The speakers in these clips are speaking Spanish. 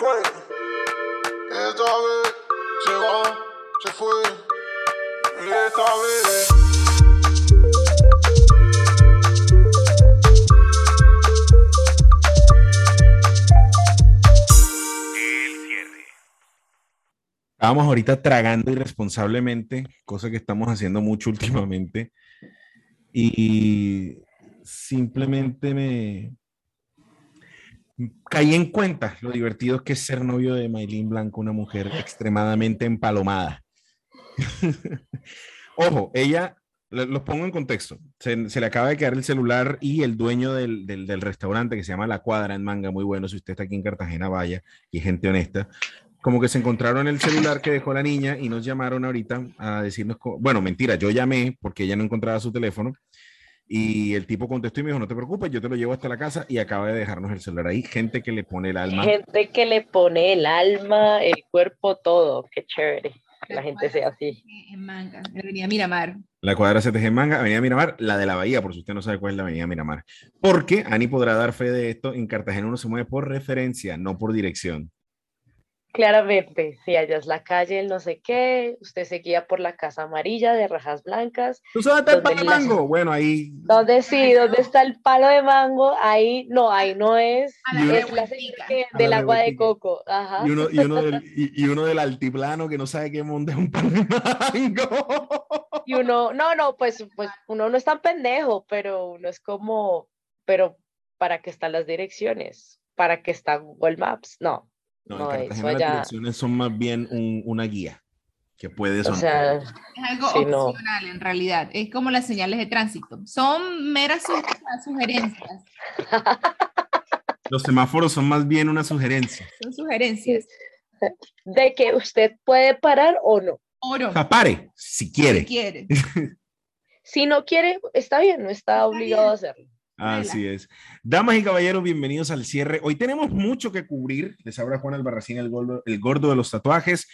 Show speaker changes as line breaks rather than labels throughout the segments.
fue. Esta vez se va, se fue. Esta vez.
Estábamos ahorita tragando irresponsablemente, cosa que estamos haciendo mucho últimamente. Y simplemente me caí en cuenta lo divertido que es ser novio de Maylin Blanco, una mujer extremadamente empalomada. Ojo, ella, los pongo en contexto, se, le acaba de quedar el celular y el dueño del, del, del, restaurante que se llama La Cuadra en Manga, muy bueno, si usted está aquí en Cartagena, vaya, y gente honesta, como que se encontraron el celular que dejó la niña y nos llamaron ahorita a decirnos, bueno, mentira, yo llamé porque ella no encontraba su teléfono y el tipo contestó y me dijo, no te preocupes, yo te lo llevo hasta la casa y acaba de dejarnos el celular ahí. Gente que le pone el alma.
Gente que le pone el alma, el cuerpo, todo. Qué chévere. Que la gente sea así.
En Manga, en Avenida Miramar.
La cuadra CTG en Manga, Avenida Miramar, la de la Bahía, por si usted no sabe cuál es la Avenida Miramar. Porque Ani podrá dar fe de esto, en Cartagena uno se mueve por referencia, no por dirección.
Claramente, si allá es la calle, el no sé qué, usted se guía por la casa amarilla de rajas blancas.
¿Tú sabes el palo de mango? Bueno, ahí.
¿Dónde sí? ¿Dónde está el palo de mango? Ahí, no, ahí no es. es la del agua de coco. Ajá.
Y uno, y, uno del, y, uno del altiplano que no sabe qué monte es un palo de mango.
Y uno, no, no, pues, pues uno no es tan pendejo, pero uno es como, pero ¿para qué están las direcciones? ¿Para qué está Google Maps? No,
no, no en Cartagena las direcciones son más bien un, una guía que puede
sonar.
O sea,
es algo sí, opcional no. en realidad. Es como las señales de tránsito. Son meras sugerencias.
Los semáforos son más bien una sugerencia.
Son sugerencias.
De que usted puede parar o no.
O no.
O sea, pare, si quiere.
Si quiere.
si no quiere, está bien, no está obligado a hacerlo.
Así es. Damas y caballeros, bienvenidos al cierre. Hoy tenemos mucho que cubrir. Les habla Juan Albarracín, el gordo, de los tatuajes.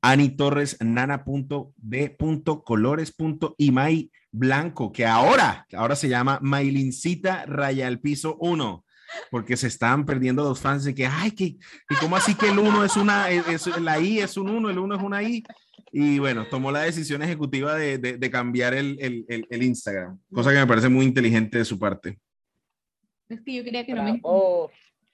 Ani Torres, nana.b.colores.imay blanco, que ahora, ahora se llama Mailincita Raya al Piso 1, porque se están perdiendo los fans de que, ay, que, y cómo así que el 1 es una, es, la I es un 1, el 1 es una I. Y bueno, tomó la decisión ejecutiva de, de, de cambiar el, el, el, Instagram, cosa que me parece muy inteligente de su parte.
Es que yo quería que no me...
Oh.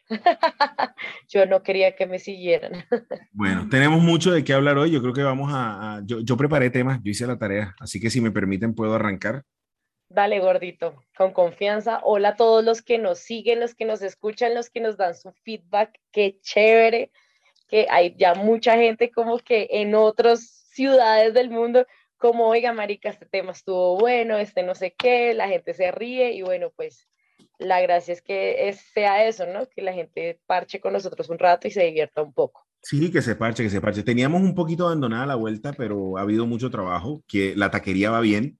yo no quería que me siguieran.
bueno, tenemos mucho de qué hablar hoy. Yo creo que vamos a... a yo, yo, preparé temas, yo hice la tarea, así que si me permiten puedo arrancar.
Dale, gordito, con confianza. Hola a todos los que nos siguen, los que nos escuchan, los que nos dan su feedback. Qué chévere que hay ya mucha gente como que en otros ciudades del mundo, como, oiga, marica, este tema estuvo bueno, este no sé qué, la gente se ríe y bueno, pues la gracia es que es, sea eso, ¿no? Que la gente parche con nosotros un rato y se divierta un poco.
Sí, que se parche, que se parche. Teníamos un poquito abandonada la vuelta, pero ha habido mucho trabajo, que la taquería va bien,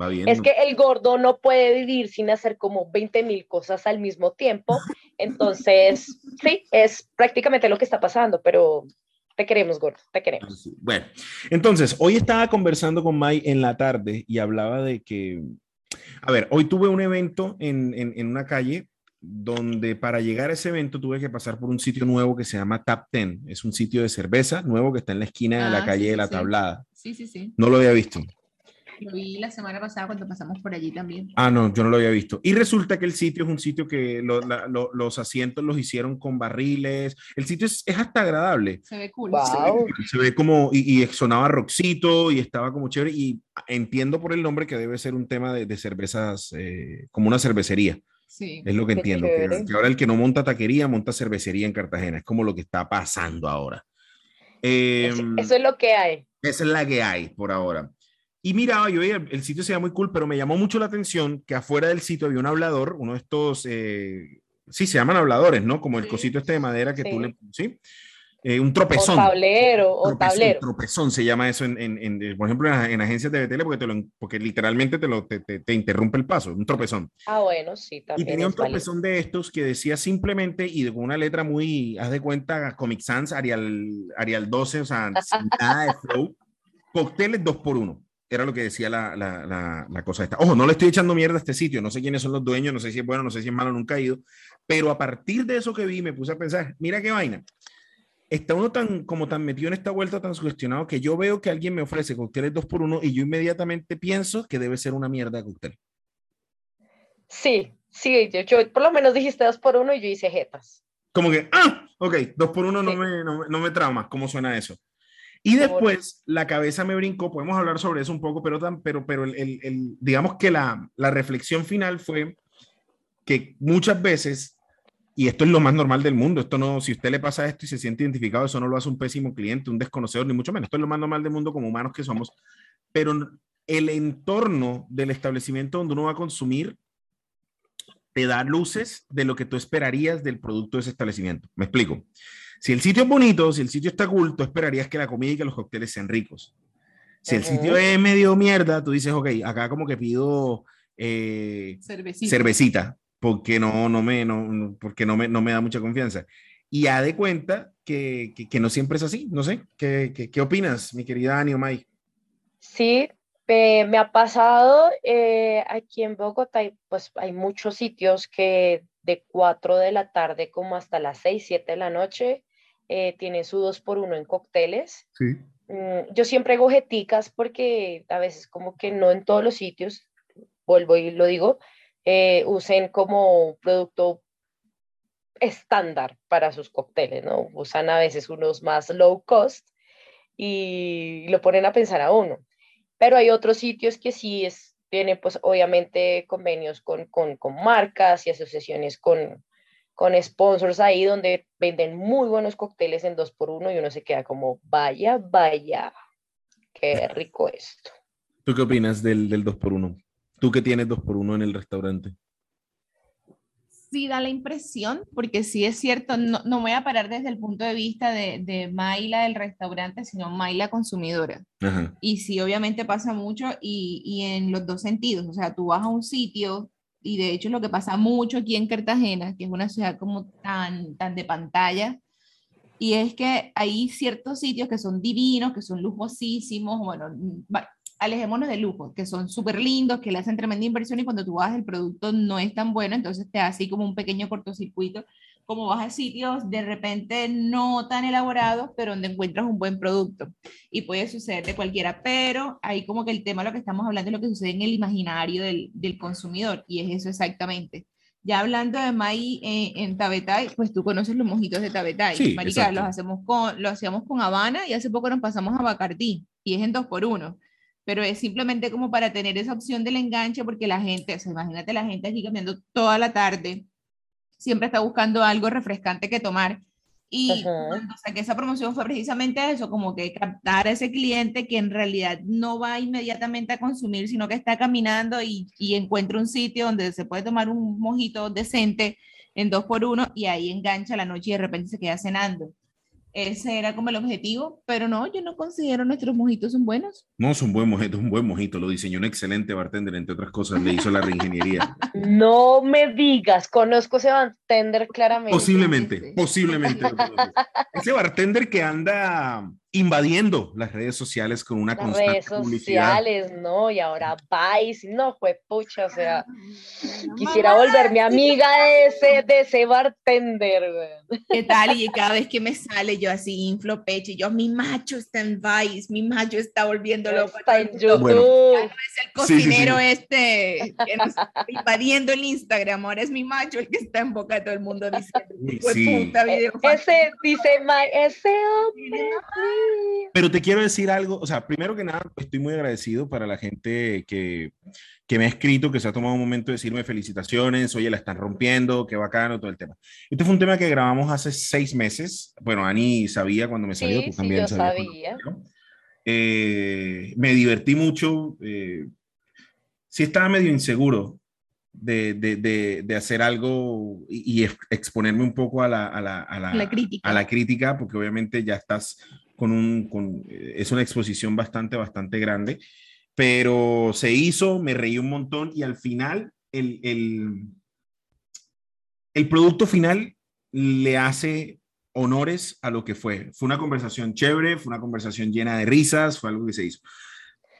va bien.
Es que el gordo no puede vivir sin hacer como 20 mil cosas al mismo tiempo, entonces, sí, es prácticamente lo que está pasando, pero te queremos, gordo, te queremos.
Bueno, entonces, hoy estaba conversando con Mai en la tarde y hablaba de que, a ver, hoy tuve un evento en, en, en una calle donde para llegar a ese evento tuve que pasar por un sitio nuevo que se llama Tap Ten. Es un sitio de cerveza nuevo que está en la esquina de la
Ah,
calle
sí,
de la
sí.
Tablada.
Sí, sí, sí.
No lo había visto.
Lo vi la semana pasada cuando pasamos por allí también.
Ah, no, yo no lo había visto. Y resulta que el sitio es un sitio que lo- la- lo- los asientos los hicieron con barriles. El sitio es, es hasta agradable.
Se ve cool.
Wow.
Se ve como, y, y sonaba rockcito y estaba como chévere. Y entiendo por el nombre que debe ser un tema de, de cervezas, eh, como una cervecería.
Sí.
Es lo que
Qué
entiendo. Que, que ahora el que no monta taquería, monta cervecería en Cartagena. Es como lo que está pasando ahora.
Es-
Em,
Eso es lo que hay.
esa es la que hay por ahora. Y miraba, yo veía, el sitio se veía muy cool, pero me llamó mucho la atención que afuera del sitio había un hablador, uno de estos, eh, sí, se llaman habladores, ¿no? Como el
Sí.
cosito este de madera que
Sí.
tú le, ¿sí? Eh, un
O
tropezón.
tablero, o
Tropezón,
tablero.
tropezón se llama eso en, en- en, por ejemplo, en, en agencias de BTL, porque, te lo, porque literalmente te, lo, te, te- te interrumpe el paso, un tropezón.
Ah, bueno, sí,
Y
también
tenía un
válido.
tropezón de estos que decía simplemente y con una letra muy, haz de cuenta, Comic Sans, Arial, Arial 12, o sea, sin nada de flow. Cócteles 2 por 1 Era lo que decía la, la, la, la cosa esta. Ojo, no le estoy echando mierda a este sitio, no sé quiénes son los dueños, no sé si es bueno, no sé si es malo, nunca he ido. Pero a partir de eso que vi, me puse a pensar, mira qué vaina. está uno tan como tan metido en esta vuelta tan sugestionado que yo veo que alguien me ofrece cócteles dos por uno y yo inmediatamente pienso que debe ser una mierda de cóctel.
Sí, sí, yo, yo por lo menos dijiste dos por uno y yo hice jetas.
Como que, ah, ok, dos por uno no,
Sí.
me, no, me- no me trauma. ¿Cómo suena eso? Y después la cabeza me brincó, podemos hablar sobre eso un poco, pero, tan, pero, pero el, el- el- digamos que la, la reflexión final fue que muchas veces, y esto es lo más normal del mundo, esto no, si usted le pasa esto y se siente identificado, eso no lo hace un pésimo cliente, un desconocedor, ni mucho menos, esto es lo más normal del mundo como humanos que somos, pero el entorno del establecimiento donde uno va a consumir te da luces de lo que tú esperarías del producto de ese establecimiento. Me explico. Si el sitio es bonito, si el sitio está cool, tú esperarías que la comida y que los cócteles sean ricos. Si el sitio es medio mierda, tú dices, ok, acá como que pido eh,
Cervecita.
cervecita, porque no, no me, no, porque no me, no me da mucha confianza. Y ha de cuenta que, que, que no siempre es así. No sé, ¿qué, qué, qué opinas, mi querida Ani o Mai?
Sí, me, me ha pasado eh, aquí en Bogotá, hay, pues hay muchos sitios que de 4 de la tarde como hasta las 6, 7 de la noche eh, tienen su 2 por 1 en cócteles.
Sí.
Mm, yo siempre hago jeticas porque a veces como que no en todos los sitios, vuelvo y lo digo, eh, usen como producto estándar para sus cócteles, ¿no? Usan a veces unos más low cost y lo ponen a pensar a uno. Pero hay otros sitios que sí es, tienen pues obviamente convenios con, con, con marcas y asociaciones con, con sponsors ahí donde venden muy buenos cócteles en dos por uno y uno se queda como, vaya, vaya, qué rico esto.
¿Tú qué opinas del, del 2x1? Tú que tienes 2x1 en el restaurante.
sí da la impresión, porque sí es cierto, no, no voy a parar desde el punto de vista de, de Mayla del restaurante, sino Mayla consumidora.
Ajá.
Y sí, obviamente pasa mucho y, y en los dos sentidos, o sea, tú vas a un sitio y de hecho lo que pasa mucho aquí en Cartagena, que es una ciudad como tan, tan de pantalla, y es que hay ciertos sitios que son divinos, que son lujosísimos, bueno, alejémonos de lujo, que son súper lindos, que le hacen tremenda inversión y cuando tú vas el producto no es tan bueno, entonces te da así como un pequeño cortocircuito, como vas a sitios de repente no tan elaborados, pero donde encuentras un buen producto y puede suceder de cualquiera, pero ahí como que el tema de lo que estamos hablando es lo que sucede en el imaginario del, del consumidor y es eso exactamente. Ya hablando de May eh, en Tabetay, pues tú conoces los mojitos de Tabetay.
Sí,
Marica,
exacto.
los hacemos con, lo hacíamos con Habana y hace poco nos pasamos a Bacardí y es en dos por uno. Pero es simplemente como para tener esa opción del enganche porque la gente, o sea, imagínate la gente aquí cambiando toda la tarde, siempre está buscando algo refrescante que tomar. Y
Ajá.
cuando saqué esa promoción fue precisamente eso, como que captar a ese cliente que en realidad no va inmediatamente a consumir, sino que está caminando y, y encuentra un sitio donde se puede tomar un mojito decente en dos por uno y ahí engancha la noche y de repente se queda cenando. Ese era como el objetivo, pero no, yo no considero nuestros mojitos son buenos.
No, es un buen mojito, es un buen mojito. Lo diseñó un excelente bartender, entre otras cosas, le hizo la reingeniería.
No me digas, conozco ese bartender claramente.
Posiblemente,
Sí.
posiblemente. Ese bartender que anda invadiendo las redes sociales con una
Las
constante
redes
publicidad.
sociales, ¿no? Y ahora Vice, no, fue pucha, o sea,
Mamá,
quisiera volverme amiga de ese, de ese bartender, güey.
¿Qué tal? Y cada vez que me sale yo así inflo pecho y yo, mi macho está en Vice, mi macho está volviendo loco.
Está en
mundo".
YouTube.
Bueno.
Ya no es el
Sí, sí, sí.
cocinero este que nos está invadiendo el Instagram, ahora es mi macho el que está en boca de todo el mundo diciendo,
Uy,
"Fue
sí.
puta
Eh,
video
Ese, dice ese hombre.
Pero te quiero decir algo, o sea, primero que nada, estoy muy agradecido para la gente que, que me ha escrito, que se ha tomado un momento de decirme felicitaciones, oye, la están rompiendo, qué bacano, todo el tema. Este fue un tema que grabamos hace seis meses. Bueno, Ani sabía cuando me salió,
Sí,
tú
sí,
también
yo
sabías cuando
sabía.
me salió. Eh, me divertí mucho. Eh, sí estaba medio inseguro de, de, de, de hacer algo y, y ex- exponerme un poco a la, a la, a la,
La crítica.
a la crítica, porque obviamente ya estás con un, con, eh, es una exposición bastante, bastante grande, pero se hizo, me reí un montón y al final el, el, el producto final le hace honores a lo que fue. Fue una conversación chévere, fue una conversación llena de risas, fue algo que se hizo.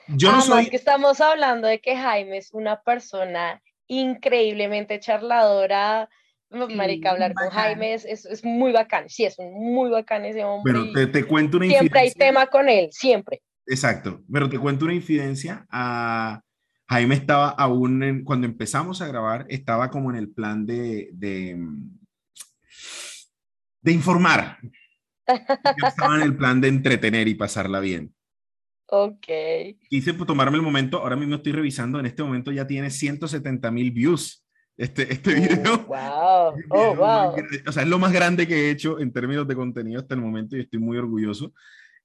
Yo no
Además
soy...
que estamos hablando de que Jaime es una persona increíblemente charladora, Marica, hablar con
bacán.
Jaime es, es, es muy bacán. Sí, es muy bacán ese hombre.
Pero te, te cuento una
siempre hay
infidencia.
tema con él, siempre.
Exacto, pero te cuento una infidencia. a Jaime estaba aún, en- cuando empezamos a grabar, estaba como en el plan de, de, de informar. Yo estaba en el plan de entretener y pasarla bien.
Ok.
Quise tomarme el momento, ahora mismo estoy revisando, en este momento ya tiene 170 mil views este, este video.
wow. Oh, wow.
O sea, es lo más grande que he hecho en términos de contenido hasta el momento y estoy muy orgulloso.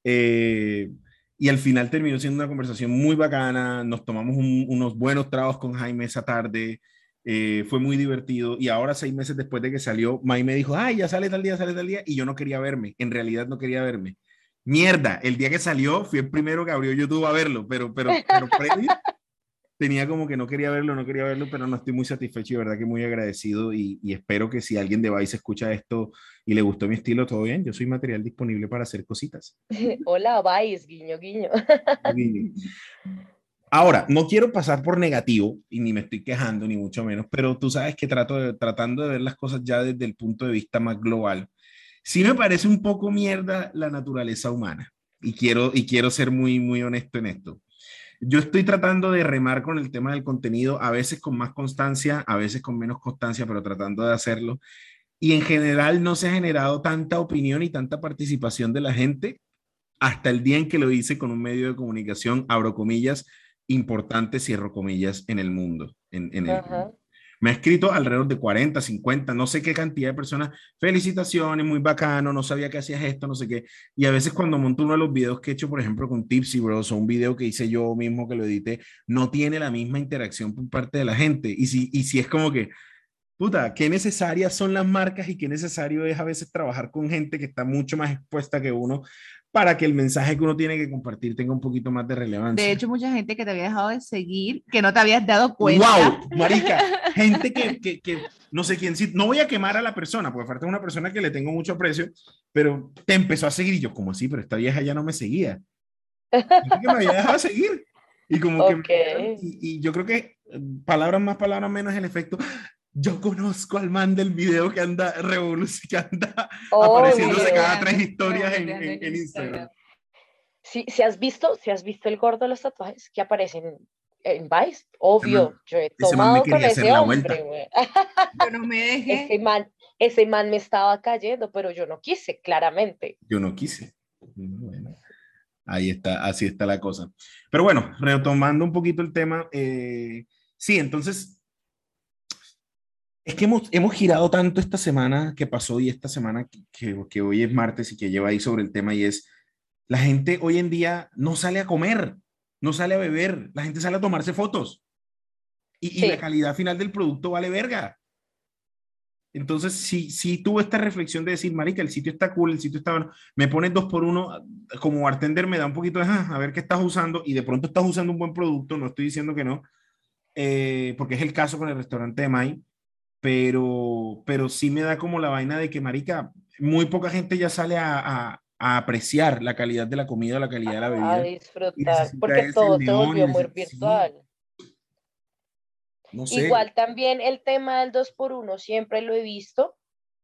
Eh, y al final terminó siendo una conversación muy bacana. Nos tomamos un- unos buenos tragos con Jaime esa tarde. eh, fue muy divertido. Y ahora, seis meses después de que salió, May me dijo, ay, ya sale tal día, sale tal día. Y yo no quería verme. En realidad no quería verme. Mierda, el día que salió fui el primero que abrió YouTube a verlo, pero, pero, pero previo tenía como que no quería verlo, no quería verlo, pero no estoy muy satisfecho y verdad que muy agradecido y, y espero que si alguien de Vice escucha esto y le gustó mi estilo, todo bien, yo soy material disponible para hacer cositas.
Hola, Vice, guiño, guiño.
Ahora, no quiero pasar por negativo y ni me estoy quejando, ni mucho menos, pero tú sabes que trato de, tratando de ver las cosas ya desde el punto de vista más global, sí me parece un poco mierda la naturaleza humana y quiero, y quiero ser muy, muy honesto en esto. Yo estoy tratando de remar con el tema del contenido, a veces con más constancia, a veces con menos constancia, pero tratando de hacerlo. Y en general no se ha generado tanta opinión y tanta participación de la gente hasta el día en que lo hice con un medio de comunicación, abro comillas, importante, cierro comillas, en el mundo. En, en el. Me ha escrito alrededor de 40, 50, no sé qué cantidad de personas. Felicitaciones, muy bacano, no sabía que hacías esto, no sé qué. Y a veces cuando monto uno de los videos que he hecho, por ejemplo, con Tipsy Bros, o un video que hice yo mismo que lo edité, no tiene la misma interacción por parte de la gente. Y si, y si es como que, puta, qué necesarias son las marcas y qué necesario es a veces trabajar con gente que está mucho más expuesta que uno para que el mensaje que uno tiene que compartir tenga un poquito más de relevancia.
De hecho, mucha gente que te había dejado de seguir, que no te habías dado cuenta.
¡Wow! Marica, gente que, que, que no sé quién sí, no voy a quemar a la persona, porque falta una persona que le tengo mucho aprecio, pero te empezó a seguir y yo, como así? Pero esta vieja ya no me seguía. Gente que me había dejado de seguir. Y como que,
Ok.
y, y yo creo que eh, palabras más, palabras menos, el efecto. Yo conozco al man del video que anda revolucionando, que anda apareciéndose cada tres historias en, en- en Instagram.
Si, si has visto, si has visto el gordo de los tatuajes que aparecen en Vice, obvio,
man-
yo he
ese man me
tomado con ese
la
hombre.
Yo no me dejé.
Ese man, ese man me estaba cayendo, pero yo no quise, claramente.
Yo no quise. Bueno, ahí está, así está la cosa. Pero bueno, retomando un poquito el tema, eh, sí, entonces, es que hemos, hemos girado tanto esta semana que pasó y esta semana que, que, que hoy es martes y que lleva ahí sobre el tema y es, la gente hoy en día no sale a comer, no sale a beber, la gente sale a tomarse fotos y, y
Sí.
la calidad final del producto vale verga. Entonces, si, si tuve esta reflexión de decir, marica, el sitio está cool, el sitio está bueno, me pones dos por uno, como bartender me da un poquito de, "Ah, a ver qué estás usando, y de pronto estás usando un buen producto, no estoy diciendo que no, eh, porque es el caso con el restaurante de Mai, pero, pero sí me da como la vaina de que, marica, muy poca gente ya sale a, a- a apreciar la calidad de la comida, la calidad de la
A
bebida.
disfrutar,
necesita
porque todo se volvió muy
sí.
virtual.
No sé.
Igual también el tema del 2 por 1 siempre lo he visto,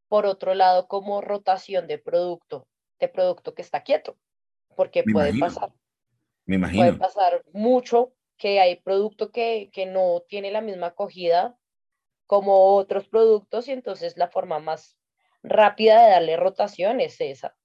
por otro lado, como rotación de producto, de producto que está quieto, porque
Me
puede
imagino.
pasar,
me
puede
imagino.
pasar mucho que hay producto que, que no tiene la misma acogida como otros productos y entonces la forma más rápida de darle rotación es esa.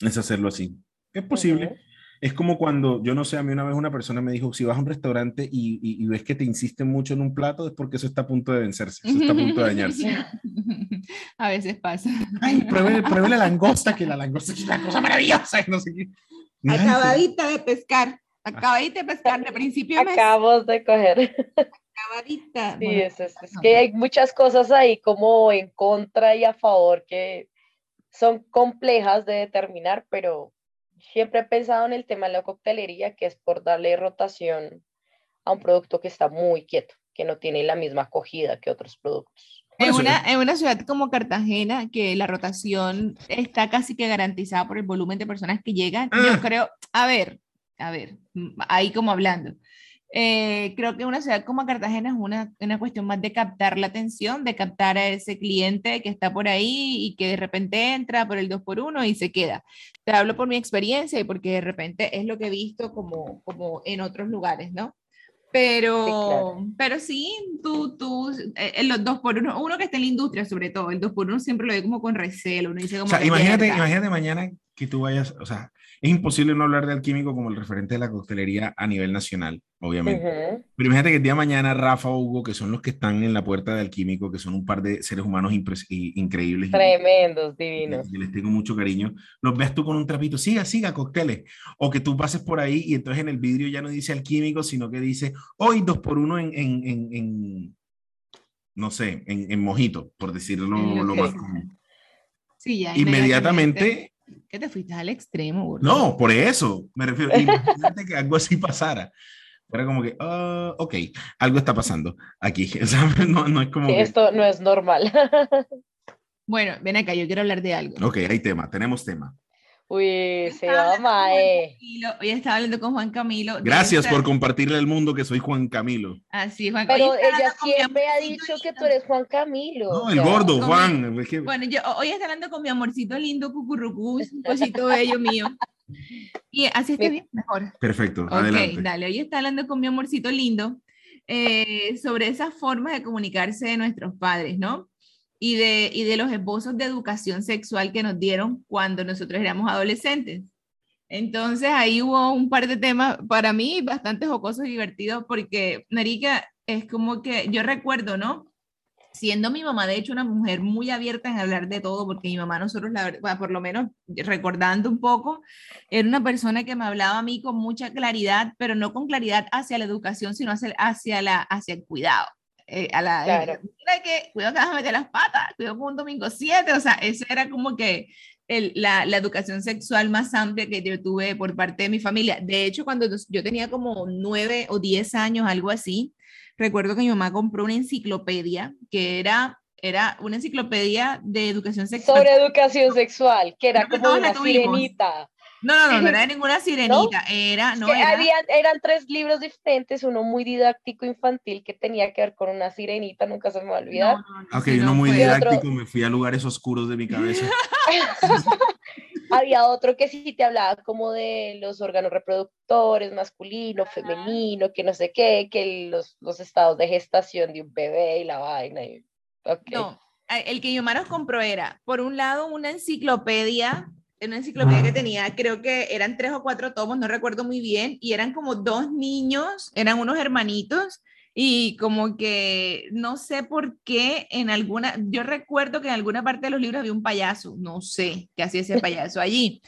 Es hacerlo así. Es posible.
Ujú.
Es como cuando, yo no sé, a mí una vez una persona me dijo, si vas a un restaurante y, y- y ves que te insisten mucho en un plato, es porque eso está a punto de vencerse, eso está a punto de dañarse.
A veces pasa.
Ay, pruebe, pruebe la langosta, que la langosta es una cosa maravillosa, no sé qué.
Acabadita de pescar. Acabadita de pescar de principio de mes.
Acabamos de coger. Sí,
Bueno,
es, es- es que hay muchas cosas ahí como en contra y a favor que son complejas de determinar, pero siempre he pensado en el tema de la coctelería, que es por darle rotación a un producto que está muy quieto, que no tiene la misma acogida que otros productos.
En una, en una ciudad como Cartagena, que la rotación está casi que garantizada por el volumen de personas que llegan,
Ah.
yo creo, a ver, a ver, ahí como hablando, Eh, creo que una ciudad como Cartagena es una, una cuestión más de captar la atención, de captar a ese cliente que está por ahí y que de repente entra por el 2x1 y se queda. Te hablo por mi experiencia y porque de repente es lo que he visto como, como en otros lugares, ¿no? Pero
Sí, claro.
pero sí, tú, tú, eh, en los 2x1, uno que está en la industria sobre todo, el 2x1 siempre lo ve como con recelo, uno dice como
O sea, imagínate, imagínate mañana que tú vayas, o sea, es imposible no hablar de Alquímico como el referente de la coctelería a nivel nacional, obviamente.
Ujú.
Pero imagínate que el día de mañana Rafa o Hugo, que son los que están en la puerta de Alquímico, que son un par de seres humanos impres- y- increíbles
Tremendos,
y
divinos.
y les tengo mucho cariño, los veas tú con un trapito, siga, siga, cócteles. O que tú pases por ahí y entonces en el vidrio ya no dice Alquímico, sino que dice hoy dos por uno en, en, en, en- no sé, en, en mojito, por decirlo lo más común.
Sí, ya
Inmediatamente,
Que te fuiste al extremo, burro.
no, por eso me refiero. Imagínate que algo así pasara. Fuera como que, ah, ok, algo está pasando aquí. ¿sabes? No, no es como
Sí,
que,
esto no es normal.
Bueno, ven acá, yo quiero hablar de algo.
ok, hay tema, tenemos tema.
Uy, se va.
Camilo, Hoy estaba hablando con Juan Camilo.
Gracias por compartirle al mundo que soy Juan Camilo.
Así, Juan
Pero ella siempre ha dicho que tú eres Juan Camilo.
No, el gordo, Juan.
Bueno, yo hoy estoy hablando con mi amorcito lindo, cucurrucú, un cosito bello mío. Y así está bien, mejor.
Perfecto,
Ok,
adelante.
dale, hoy está hablando con mi amorcito lindo eh, sobre esas formas de comunicarse de nuestros padres, ¿no? Y de, y de los esbozos de educación sexual que nos dieron cuando nosotros éramos adolescentes. Entonces ahí hubo un par de temas para mí bastante jocosos y divertidos porque, Marica, es como que yo recuerdo, ¿no? Siendo mi mamá, de hecho, una mujer muy abierta en hablar de todo, porque mi mamá, nosotros, la, verdad, por lo menos recordando un poco, era una persona que me hablaba a mí con mucha claridad, pero no con claridad hacia la educación, sino hacia, hacia, la, hacia el cuidado. Eh, a la,
Claro.
eh, mira que cuidado que vas a meter las patas, cuidado con un domingo 7, o sea, eso era como que el- la, la educación sexual más amplia que yo tuve por parte de mi familia. De hecho, cuando yo tenía como 9 o 10 años, algo así, recuerdo que mi mamá compró una enciclopedia que era, era una enciclopedia de educación sexual.
Sobre educación sexual, que era
Creo que
como
la
una sirenita.
No, no, no, no era ninguna sirenita, era,
Es
no
que
era.
habían- eran tres libros diferentes, uno muy didáctico infantil que tenía que ver con una sirenita, nunca se me va a olvidar.
No, no, no,
Ok, uno
no
muy didáctico,
otro-
me fui a lugares oscuros de mi cabeza.
Había otro que sí te hablaba como de los órganos reproductores, masculino, femenino, que no sé qué, que los, los estados de gestación de un bebé y la vaina. y- ok.
No, el que nos compró era, por un lado, una enciclopedia, una enciclopedia que tenía, creo que eran tres o cuatro tomos, no recuerdo muy bien, y eran como dos niños, eran unos hermanitos, y como que no sé por qué en alguna, yo recuerdo que en alguna parte de los libros había un payaso, no sé qué hacía ese payaso allí,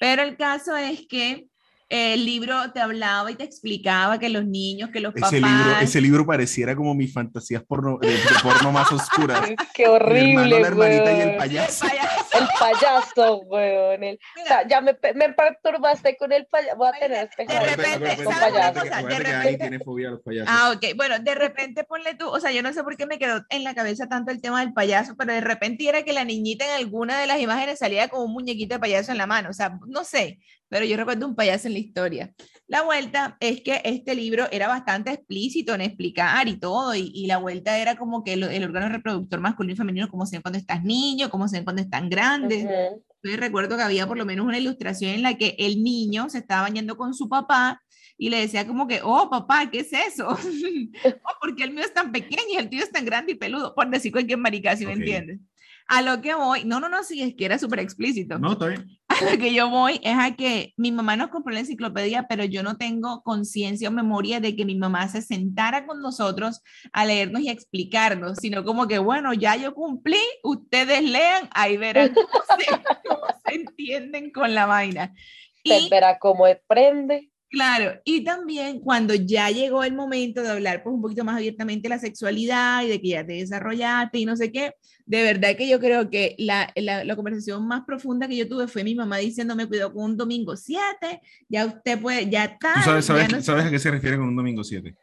pero el caso es que el libro te hablaba y te explicaba que los niños, que los papás...
Ese libro, ese libro pareciera como mis fantasías porno, de, de porno más oscuras.
Qué
Mi hermano,
horrible,
la hermanita y el
weón.
El
payaso.
El payaso, weón. el- o sea, ya me, me perturbaste con el payaso. Voy a tener
De repente. Ah, ok. Bueno, de repente ponle tú, o sea, yo no sé por qué me quedó en la cabeza tanto el tema del payaso, pero de repente era que la niñita en alguna de las imágenes salía con un muñequito de payaso en la mano, o sea, no sé, pero yo recuerdo un payaso en la historia. La vuelta es que este libro era bastante explícito en explicar y todo, y, y la vuelta era como que el, el órgano reproductor masculino y femenino, cómo se ven cuando estás niño, cómo se ven cuando están grandes.
Ujú.
Entonces recuerdo que había por lo menos una ilustración en la que el niño se estaba bañando con su papá y le decía como que, oh papá, ¿qué es eso? oh, porque el mío es tan pequeño y el tuyo es tan grande y peludo, por decir cualquier marica, si me
Ok.
entiendes. A lo que voy, no, no, no, sí, es que era súper explícito.
No, está bien.
A lo que yo voy es a que mi mamá nos compró la enciclopedia, pero yo no tengo conciencia o memoria de que mi mamá se sentara con nosotros a leernos y a explicarnos, sino como que, bueno, ya yo cumplí, ustedes lean, ahí verán cómo se, cómo se entienden con la vaina. Y
verá cómo prende.
Claro, y también cuando ya llegó el momento de hablar pues un poquito más abiertamente de la sexualidad y de que ya te desarrollaste y no sé qué, de verdad que yo creo que la, la, la conversación más profunda que yo tuve fue mi mamá diciéndome, cuidado con un domingo 7, ya usted puede, ya está,
¿Tú sabes,
ya
sabes,
no-
sabes a qué se refiere con un domingo 7?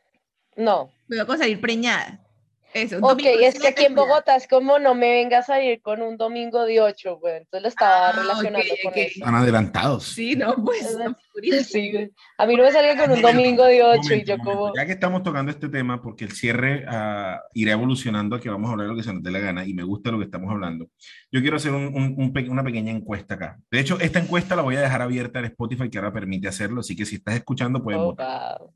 No.
cuidado con salir preñada. Eso,
Ok, es que aquí en. Bogotá es como no me venga a salir con un domingo de 8, güey. Entonces lo estaba
Ah,
relacionando
ok,
con
ok.
eso.
Están adelantados.
Sí, no, pues.
Sí, güey. A mí no me salía con un domingo de 8 y yo
momento.
como...
Ya que estamos tocando este tema, porque el cierre ah, irá evolucionando a que vamos a hablar de lo que se nos dé la gana y me gusta lo que estamos hablando. Yo quiero hacer un- un- un pe- una pequeña encuesta acá. De hecho, esta encuesta la voy a dejar abierta en Spotify, que ahora permite hacerlo, así que si estás escuchando puedes
oh,
votar.
wow.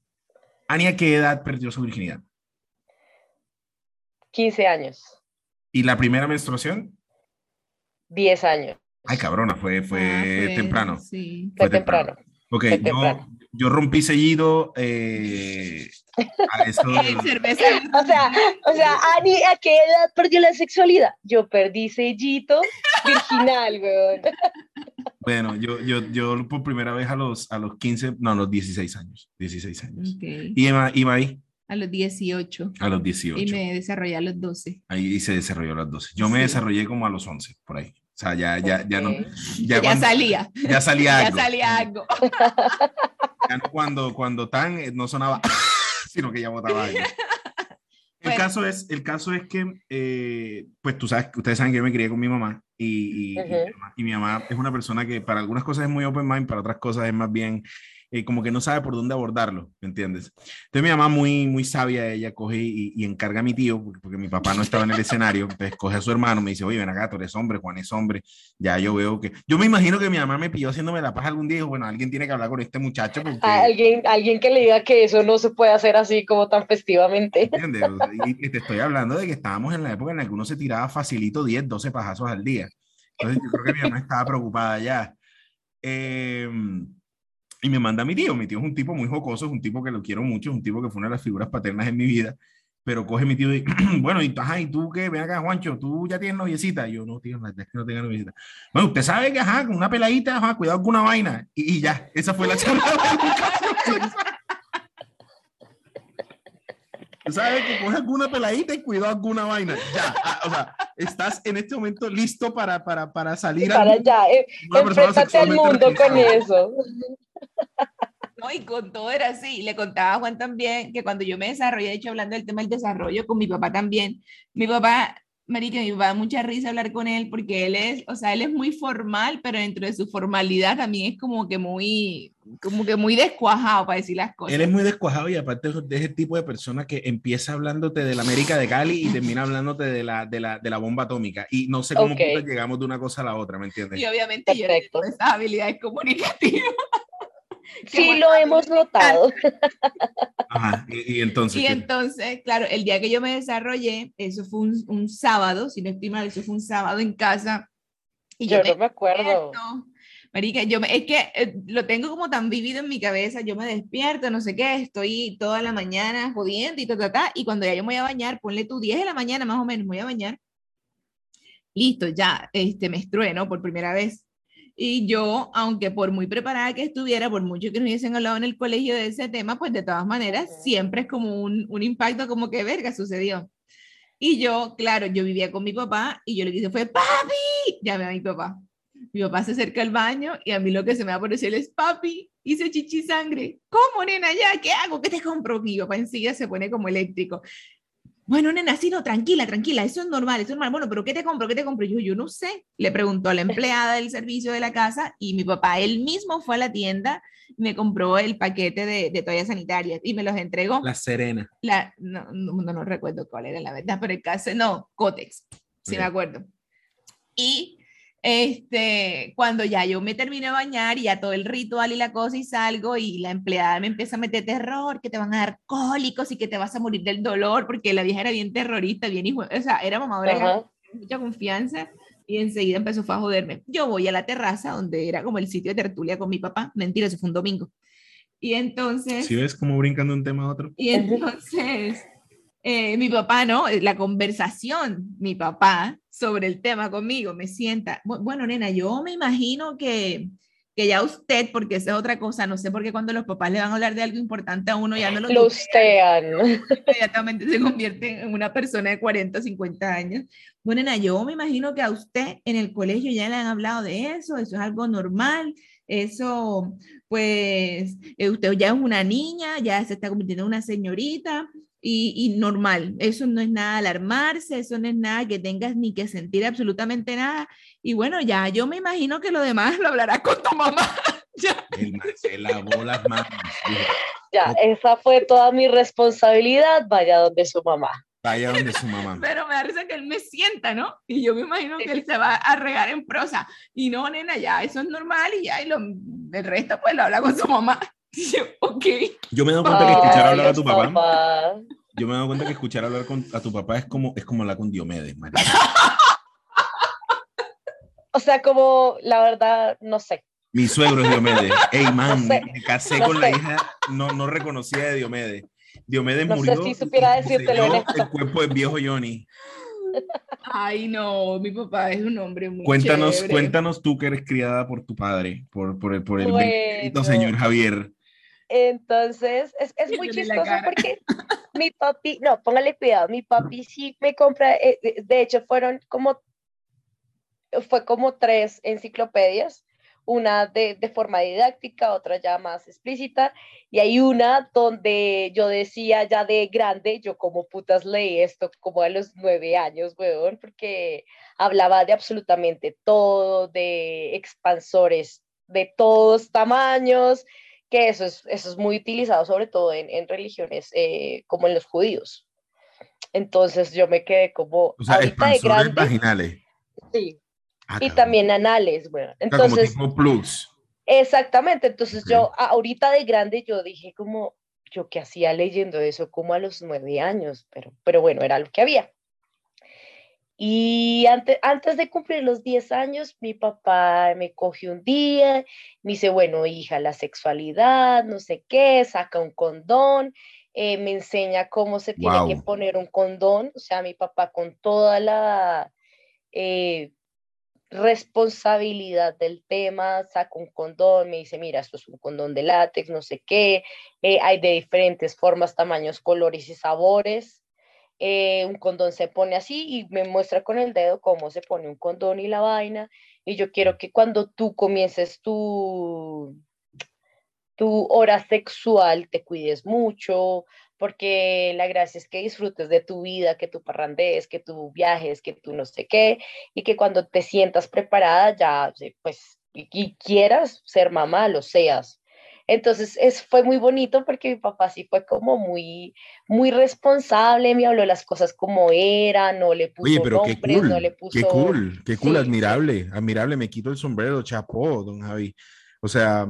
Ania, ¿qué edad perdió su virginidad?
15 años,
¿Y la primera menstruación?
10 años.
Ay, cabrona, fue, fue,
Ah, fue-
temprano.
Sí.
Fue
fue temprano.
temprano.
Ok,
fue
yo,
temprano.
yo rompí seguido eh, a eso.
O sea, o sea, Ani, ¿a qué edad perdió la sexualidad? Yo perdí sellito virginal, weón.
Bueno, yo, yo, yo por primera vez a los, a los 15, no, a los 16 años. 16 años.
Ok.
Y Emma, iba ahí
A los 18.
a los 18.
Y me desarrollé a los 12.
Ahí se desarrolló a los 12. Yo me desarrollé como a los 11, por ahí. O sea, ya, ya, ya no. Ya,
Ya,
cuando-
salía.
Ya salía
Ya
algo.
salía algo.
Ya no cuando, cuando tan eh, no sonaba, sino que ya botaba algo. El,
Bueno.
caso es, el caso es que, eh, pues tú sabes, ustedes saben que yo me crié con mi mamá y, y- y
Ujú.
mi mamá y mi mamá es una persona que para algunas cosas es muy open mind, para otras cosas es más bien eh, como que no sabe por dónde abordarlo, ¿me entiendes? Entonces mi mamá muy, muy sabia, ella coge y, y encarga a mi tío, porque, porque mi papá no estaba en el escenario, entonces coge a su hermano, me dice, oye, ven acá, tú eres hombre, Juan es hombre, ya yo veo que, yo me imagino que mi mamá me pidió haciéndome la paja algún día y dijo, bueno, alguien tiene que hablar con este muchacho porque...
Alguien, alguien que le diga que eso no se puede hacer así como tan festivamente.
¿Entiendes? Y, y te estoy hablando de que estábamos en la época en la que uno se tiraba facilito 10, 12 pajazos al día. Entonces yo creo que mi mamá estaba preocupada ya. Eh, y me manda a mi tío. Mi tío es un tipo muy jocoso, es un tipo que lo quiero mucho, es un tipo que fue una de las figuras paternas en mi vida. Pero coge mi tío y, bueno, y, ajá, ¿y tú qué? Ven acá, Juancho, ¿tú ya tienes noviecita? Y yo, no, tío, la verdad es que no tengo noviecita. Bueno, usted sabe que, ajá, con una peladita, ajá, cuidado con una vaina. Y, y ya, esa fue la charla. Tú sabes que coge alguna peladita y cuidado alguna vaina. Ya, ah, o sea, estás en este momento listo para, para, para salir
Para allá, eh, enfréntate al mundo con
responsable.
eso.
No, y con todo era así. Le contaba a Juan también que cuando yo me desarrollé, de hecho, hablando del tema del desarrollo, con mi papá también. Mi papá, Marica, mi papá da mucha risa hablar con él porque él es, o sea, él es muy formal, pero dentro de su formalidad también es como que muy, como que muy descuajado para decir las cosas.
Él es muy descuajado y aparte es de ese tipo de persona que empieza hablándote de la América de Cali y termina hablándote de la, de la, de la bomba atómica. Y no sé cómo
Ok.
putas llegamos de una cosa a la otra, ¿me entiendes?
Y obviamente yo
Perfecto.
tengo esas habilidades comunicativas.
Sí, lo hemos notado.
Ajá. Y, y entonces.
Y
¿qué?
entonces, claro, el día que yo me desarrollé, eso fue un, un sábado, si no estoy mal, eso fue un sábado en casa. Y
Yo
me
no me acuerdo.
despierto, Marica, yo me- es que eh, lo tengo como tan vivido en mi cabeza, yo me despierto, no sé qué, estoy toda la mañana jodiendo y ta, ta, ta, y cuando ya yo me voy a bañar, ponle tú 10 de la mañana más o menos, me voy a bañar, listo, ya, este, menstrué, ¿no? Por primera vez. Y yo, aunque por muy preparada que estuviera, por mucho que nos hubiesen hablado en el colegio de ese tema, pues de todas maneras,
Ujú.
siempre es como un, un impacto como que verga sucedió. Y yo, claro, yo vivía con mi papá y yo lo que hice fue, papi, llamé a mi papá. Mi papá se acerca al baño y a mí lo que se me apareció es, papi, hice chichi sangre. ¿Cómo, nena? Ya, ¿qué hago? ¿Qué te compro? Mi papá enseguida se pone como eléctrico. Bueno, nena, sí, no, tranquila, tranquila, eso es normal, eso es normal. Bueno, pero ¿qué te compro? ¿Qué te compro? Yo, yo no sé. Le preguntó a la empleada del servicio de la casa y mi papá, él mismo fue a la tienda me compró el paquete de, de toallas sanitarias y me los entregó.
La Serena.
La, no, no, no, no recuerdo cuál era la verdad, pero el caso, no, Cotex, sí
Ok.
me acuerdo. Y este, cuando ya yo me terminé de bañar y ya todo el ritual y la cosa y salgo y la empleada me empieza a meter terror, que te van a dar cólicos y que te vas a morir del dolor, porque la vieja era bien terrorista, bien hijo, o sea, era mamadora, mucha confianza y enseguida empezó a joderme. Yo voy a la terraza donde era como el sitio de tertulia con mi papá, mentira, eso fue un domingo. Y entonces...
Si ves cómo brincando de un tema a otro.
Y entonces, eh, mi papá, ¿no? La conversación, mi papá, sobre el tema conmigo, me sienta, "Bu- bueno, nena, yo me imagino que, que ya usted, porque esa es otra cosa, no sé por qué cuando los papás le van a hablar de algo importante a uno, ya no lo
Lo
tutean,
ustean.
inmediatamente se convierte en una persona de 40 o 50 años. Bueno, nena, yo me imagino que a usted en el colegio ya le han hablado de eso, eso es algo normal, eso, pues, eh, usted ya es una niña, ya se está convirtiendo en una señorita, y, y normal. Eso no es nada alarmarse, eso no es nada que tengas ni que sentir absolutamente nada. Y bueno, ya yo me imagino que lo demás lo hablarás con tu mamá. Ya.
El se lavó las manos.
Ya, esa fue toda mi responsabilidad, vaya donde su mamá.
Vaya donde su mamá.
Pero me da risa que él me sienta, ¿no? Y yo me imagino que él se va a regar en prosa. Y no, nena, ya, eso es normal y ya, y lo, el resto pues lo habla con su mamá. Y yo, ok.
Yo me he dado cuenta que escuchar hablar a tu papá, yo me he dado cuenta que escuchar hablar con, a tu papá es como, es como hablar con Diomedes, marica.
O sea, como la verdad, no sé.
Mi suegro es Diomedes. Ey, man,
No sé,
me casé
no
con la
sé.
hija, no, no reconocía de Diomedes. Diomedes
No sé
murió.
si supiera
y
decírtelo en
poseyó
esto.
el cuerpo del viejo Johnny.
Ay, no, mi papá es un hombre muy
Cuéntanos,
chévere.
cuéntanos tú que eres criada por tu padre, por, por el, por el
Bueno.
señor Javier.
Entonces, es, es muy chistoso porque mi papi, no, póngale cuidado, mi papi sí me compra, eh, de- de hecho fueron como, fue como tres enciclopedias, una de, de forma didáctica, otra ya más explícita, y hay una donde yo decía ya de grande, yo como putas leí esto como a los nueve años, weón, porque hablaba de absolutamente todo, de expansores de todos tamaños, que eso es, eso es muy utilizado sobre todo en, en religiones eh, como en los judíos. Entonces yo me quedé como
O sea,
ahorita de
expansores
grande,
vaginales.
sí,
Ah,
y
cabrón.
también anales, bueno.
O sea, como
Entonces,
tipo plugs.
exactamente, entonces yo ahorita de grande yo dije como, yo qué hacía leyendo eso como a los nueve años, pero, pero bueno, era lo que había. Y antes, antes de cumplir los 10 años, mi papá me cogió un día, me dice, bueno, hija, la sexualidad, no sé qué, saca un condón, eh, me enseña cómo se tiene que poner un condón, o sea, mi papá con toda la eh, responsabilidad del tema, saca un condón, me dice, mira, esto es un condón de látex, no sé qué, eh, hay de diferentes formas, tamaños, colores y sabores eh, un condón se pone así y me muestra con el dedo cómo se pone un condón y la vaina. Y yo quiero que cuando tú comiences tu, tu hora sexual te cuides mucho, porque la gracia es que disfrutes de tu vida, que tú parrandees, que tú viajes, que tú no sé qué, y que cuando te sientas preparada ya, pues, y quieras ser mamá, lo seas. Entonces es, fue muy bonito porque mi papá sí fue como muy, muy responsable, me habló las cosas como eran, no le puso
Oye, pero qué cool,
no le puso...
qué cool, qué cool,
Sí,
admirable, admirable, me quito el sombrero, chapó, don Javi. O sea,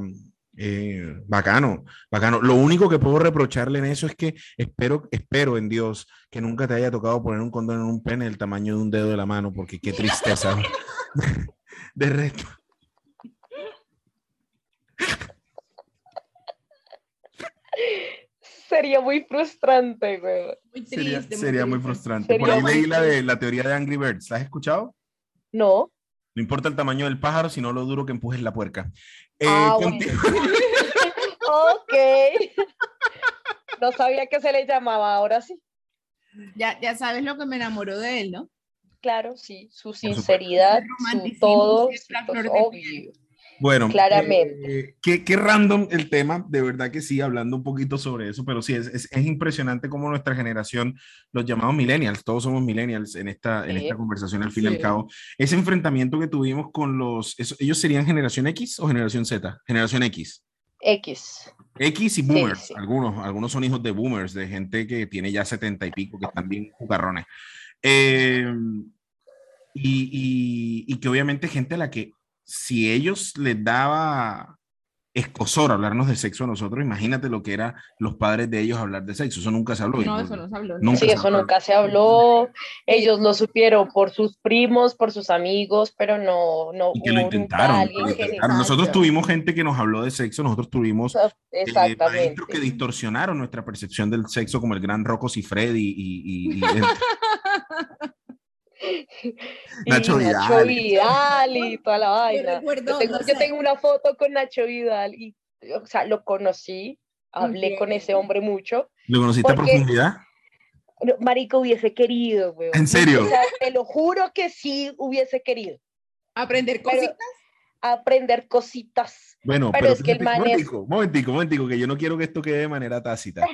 eh, bacano, bacano. Lo único que puedo reprocharle en eso es que espero, espero en Dios que nunca te haya tocado poner un condón en un pene del tamaño de un dedo de la mano, porque qué tristeza. De resto.
Sería muy frustrante, güey.
Muy
Sería,
triste,
sería muy
triste.
frustrante.
Sería
Por ahí leí la de la teoría de Angry Birds. ¿La has escuchado?
No.
No importa el tamaño del pájaro, sino lo duro que empujes la puerca. Eh,
Ah, ok. No sabía que se le llamaba, ahora sí.
Ya, ya sabes lo que me enamoró de él, ¿no?
Claro, sí, su sinceridad, su todo, pues,
de piel.
obvio.
Bueno,
Claramente.
eh, qué, qué random el tema, de verdad que sí, hablando un poquito sobre eso, pero sí, es, es, es impresionante cómo nuestra generación, los llamados millennials, todos somos millennials en esta, en esta conversación al fin y al cabo, ese enfrentamiento que tuvimos con los, eso- ellos serían generación X o generación Z, generación X.
X.
X y boomers,
sí.
algunos, algunos son hijos de boomers, de gente que tiene ya setenta y pico, que están bien jugarrones. Eh, y, y- y que obviamente gente a la que si ellos les daba escosor hablarnos de sexo a nosotros, imagínate lo que era los padres de ellos hablar de sexo, eso nunca se habló.
No, eso no se habló.
Nunca
Sí,
se
eso
habló.
nunca se habló. Ellos lo supieron por sus primos, por sus amigos, pero no, no
y que lo intentaron.
alguien
lo
que
intentaron. Nosotros tuvimos gente que nos habló de sexo, nosotros tuvimos eh,
Exactamente.
maestros que distorsionaron nuestra percepción del sexo, como el gran Rocco Cifredi y, y, y- y el-
Y
Nacho
Nacho
Vidal.
Vidal y toda la
Yo
vaina.
recuerdo,
Yo tengo,
no
yo tengo una foto con Nacho Vidal y, o sea, lo conocí, hablé con ese hombre mucho.
¿Lo conociste a profundidad?
Marico hubiese querido, weón.
¿En serio?
O sea, te lo juro que sí hubiese querido
aprender
Pero-
cositas.
aprender cositas.
Bueno,
Pero
pero,
es que el man es-
momentico, momentico, momentico, que yo no quiero que esto quede de manera tácita.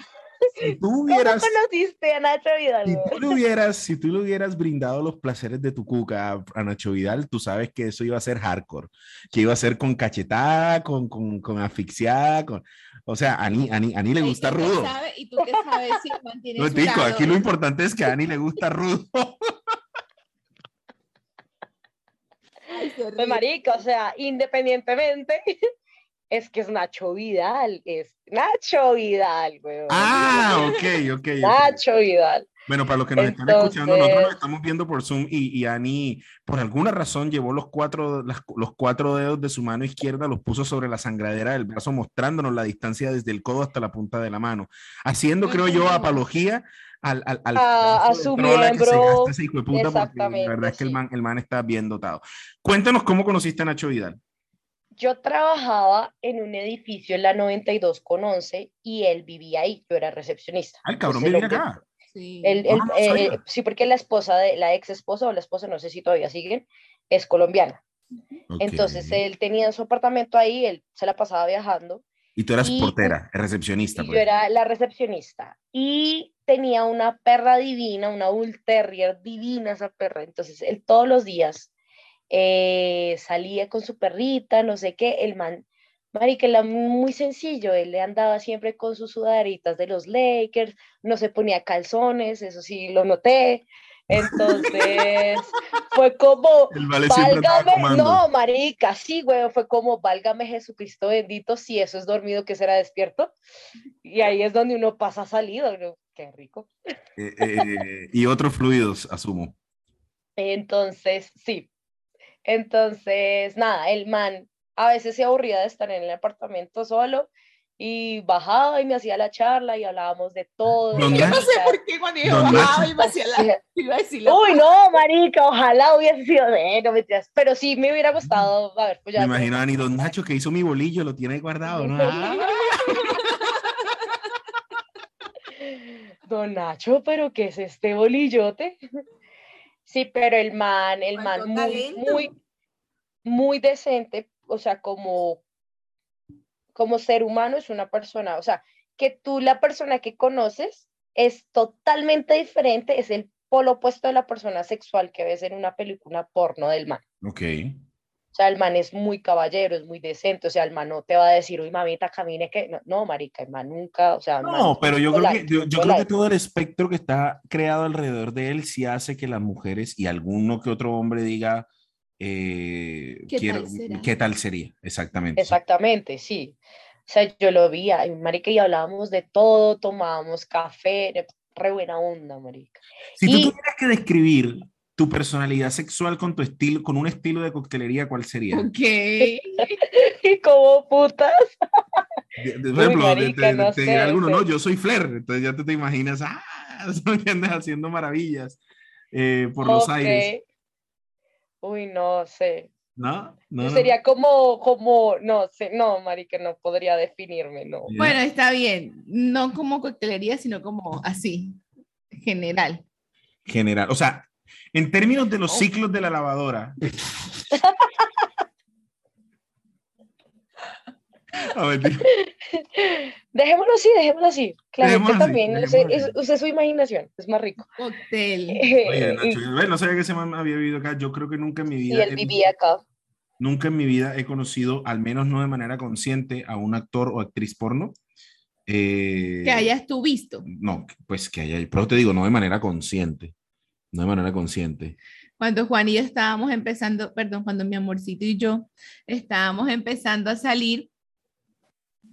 Si tú
¿Cómo
hubieras,
conociste a Nacho Vidal?
si tú le hubieras, si tú le hubieras brindado los placeres de tu cuca a, a Nacho Vidal, tú sabes que eso iba a ser hardcore, que iba a ser con cachetada, con, con, con asfixiada, con, o sea, a Ani, Ani, Ani le
¿Y
gusta
qué
rudo.
sabes- ¿Y tú qué sabes si mantiene
No, tico, aquí lo importante es que a Ani le gusta rudo.
Ay,
Pues, marica, o sea, independientemente, es que es Nacho Vidal, es Nacho Vidal, weón.
Ah, ok, ok.
Nacho Vidal.
Bueno, para los que nos están escuchando, nosotros lo estamos viendo por Zoom y, y Ani, por alguna razón, llevó los cuatro, las- los cuatro dedos de su mano izquierda, los puso sobre la sangradera del brazo, mostrándonos la distancia desde el codo hasta la punta de la mano, haciendo, creo yo, apología al, al, al
A- a su
trola que se
miembro.
gasta ese hijo de puta, porque la
Exactamente,
verdad es que el man, el man está bien dotado. Cuéntanos cómo conociste a Nacho Vidal.
Yo trabajaba en un edificio en la 92 con 11 y él vivía ahí, yo era recepcionista.
Ah, el cabrón
Entonces, el hombre-
acá.
Sí.
él- él,
Ah, no
eh, eh, sí, porque la esposa de la ex esposa o la esposa, no sé si todavía siguen, es colombiana. Entonces él tenía su apartamento ahí, él se la pasaba viajando
Y tú eras
y-
portera, recepcionista.
y yo
pues.
era la recepcionista y tenía una perra divina, una bull terrier divina esa perra. Entonces él todos los días eh, salía con su perrita, no sé qué, el man, marica, era muy sencillo, él le andaba siempre con sus sudaderitas de los Lakers, no se ponía calzones, eso sí lo noté. Entonces fue como,
vale
válgame, no, marica, sí, güey, fue como, válgame Jesucristo bendito, si eso es dormido, que será despierto? Y ahí es donde uno pasa salido, ¿no? qué rico.
Eh, eh, y otros fluidos, asumo.
Entonces, sí. Entonces, nada, el man a veces se aburría de estar en el apartamento solo y bajaba y me hacía la charla y hablábamos de todo.
Yo no sé por qué cuando yo bajaba y me hacía la... Iba a decir la-
Uy, no, marica, ojalá hubiese sido de no mentiras, pero sí me hubiera gustado, a ver, pues ya.
Me imagino a don Nacho que hizo mi bolillo, lo tiene guardado, ¿no? Ah,
Don Nacho, pero ¿qué es este bolillote? Sí, pero el man, el man muy,
talento.
muy, muy decente, o sea, como, como ser humano es una persona, o sea, que tú la persona que conoces es totalmente diferente, es el polo opuesto de la persona sexual que ves en una película porno del man.
ok.
O sea, el man es muy caballero, es muy decente, o sea, el man no te va a decir, uy, mamita, camine que, no, no, marica, el man nunca, o sea, man
No, pero yo creo que, yo, yo creo que todo el espectro que está creado alrededor de él sí hace que las mujeres y alguno que otro hombre diga, eh,
¿Qué
quiero-
tal?
¿qué tal sería? Exactamente.
Exactamente, sí. O sea, yo lo vi, ay, marica, y hablábamos de todo, tomábamos café, re buena onda, marica.
Si tú
Y-
tuvieras que describir tu personalidad sexual con tu estilo, con un estilo de coctelería, ¿cuál sería?
Ok.
Y como putas,
De- de- por ejemplo, de-
marica,
de-
no
te dirá alguno,
sé.
no, yo soy Flair, entonces ya tú te imaginas, ah, ¿me entiendes? Haciendo maravillas eh, por los aires.
Uy, no sé.
¿No? No,
Yo
no.
sería como, como, no sé, no, marica, no podría definirme, no.
Bueno, está bien. No como coctelería, sino como así, general.
General. O sea, en términos de los
Oh.
ciclos de la lavadora. A ver, di-
Dejémoslo así, dejémoslo así. Claramente
Dejémoslo así,
también, es- use su imaginación, es más rico.
Cóctel.
Oye,
y,
Nacho, no sabía que ese man había vivido acá. Yo creo que nunca en mi
y
vida.
él
he-
vivía acá.
Nunca en mi vida he conocido, al menos no de manera consciente, a un actor o actriz porno. eh,
Que hayas tú visto.
No, pues que haya. Pero te digo, no de manera consciente. No de manera consciente.
Cuando Juan y yo estábamos empezando, perdón, cuando mi amorcito y yo estábamos empezando a salir,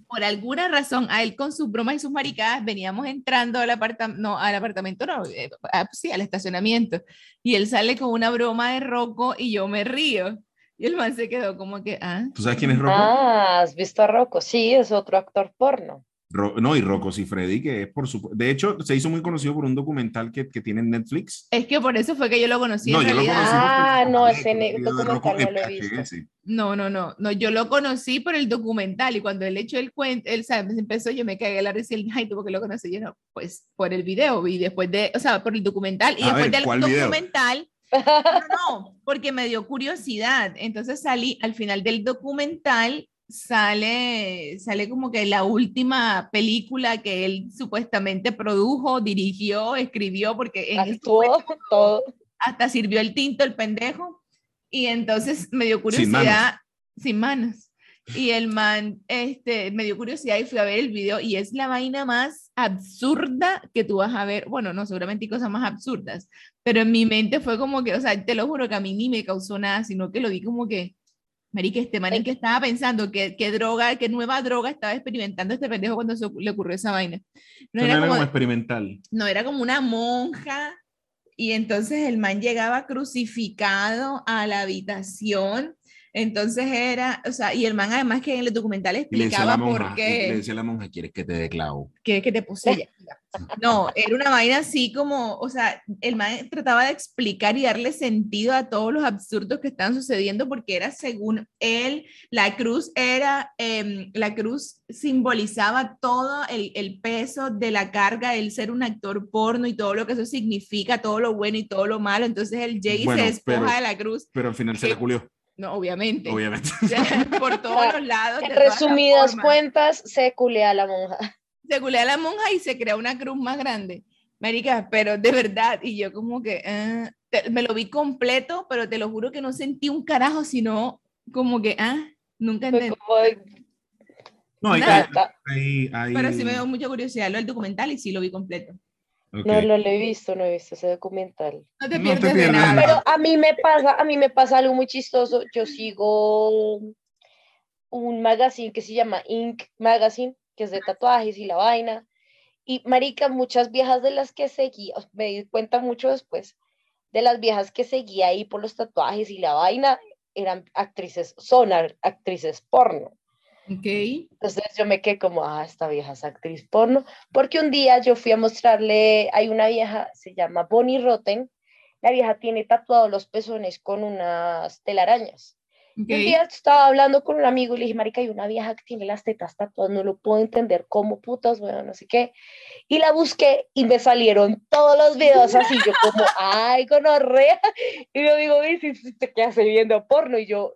por alguna razón, a él con sus bromas y sus maricadas, veníamos entrando al apartamento, no, al apartamento, no, eh, ah, sí, al estacionamiento, y él sale con una broma de Rocco y yo me río. Y el man se quedó como que, ah,
¿Tú sabes quién es Rocco?
Ah, ¿has visto a Rocco? Sí, es otro actor porno.
Ro- no, y Rocco Freddy, que es por su... De hecho, se hizo muy conocido por un documental que, que tiene en Netflix.
es que por eso fue que yo lo conocí
no,
en
yo lo conocí.
Ah, no, ese
video
documental no lo he visto.
No, no, no, no, yo lo conocí por el documental y cuando él echó el cuento, él ¿sabes? empezó, yo me cagué la risa y ay, ¿tú por qué lo conocí? Yo no, pues por el video y después de, o sea, por el documental y
A
después
ver,
del
¿cuál video?
documental, no, no, porque me dio curiosidad, entonces salí al final del documental, sale, sale como que la última película que él supuestamente produjo, dirigió, escribió, porque
Actuó
momento
todo.
hasta sirvió el tinto el pendejo. Y entonces me dio
Sin manos.
curiosidad, sin manos. Y el man, este, me dio curiosidad y fui a ver el video y es la vaina más absurda que tú vas a ver. Bueno, no, seguramente hay cosas más absurdas, pero en mi mente fue como que, o sea, te lo juro que a mí ni me causó nada, sino que lo vi como que, marica, este man en que estaba pensando que qué droga, qué nueva droga estaba experimentando este pendejo cuando se le ocurrió esa vaina. No era como,
experimental.
no, era como una monja y entonces el man llegaba crucificado a la habitación. Entonces era, o sea, y el man además que en el documental
Y
explicaba
monja,
por
y le
qué,
decía a la monja, ¿quieres que te dé clavo?
que, que te puse. No, era una vaina así como, o sea, el man trataba de explicar y darle sentido a todos los absurdos que estaban sucediendo porque era según él, la cruz era, em, la cruz simbolizaba todo el, el peso de la carga, el ser un actor porno y todo lo que eso significa, todo lo bueno y todo lo malo. Entonces el Jay
Bueno,
se despoja
pero-
de la cruz,
Pero al final se
¿Qué?
la culió,
no, obviamente,
obviamente.
por todos los lados.
En resumidas cuentas, se culea a la monja.
se culea a la monja y se crea una cruz más grande. Marica, pero de verdad, y yo como que ah, te- me lo vi completo, pero te lo juro que no sentí un carajo, sino como que, ah, nunca entendí.
No, hay, hay- hay-
Pero sí me dio mucha curiosidad lo del documental y sí lo vi completo.
No, no lo he visto, no he visto ese documental.
No te
No te
pierdes de nada.
nada.
Pero a mí me pasa, a mí me pasa algo muy chistoso. Yo sigo un magazine que se llama Ink Magazine, que es de tatuajes y la vaina. Y marica, muchas viejas de las que seguía, me di cuenta mucho después, de las viejas que seguía ahí por los tatuajes y la vaina, eran actrices, son actrices porno.
Ok.
Entonces yo me quedé como, ah, esta vieja es actriz porno, porque un día yo fui a mostrarle, hay una vieja, se llama Bonnie Rotten, la vieja tiene tatuados los pezones con unas telarañas.
ok.
Y Un día estaba hablando con un amigo y le dije, marica, hay una vieja que tiene las tetas tatuadas, no lo puedo entender, cómo putas, bueno, no sé qué. Y la busqué y me salieron todos los videos así, yo como, ay, gonorrea. Y yo digo, dice, ¿usted qué hace viendo porno? Y yo,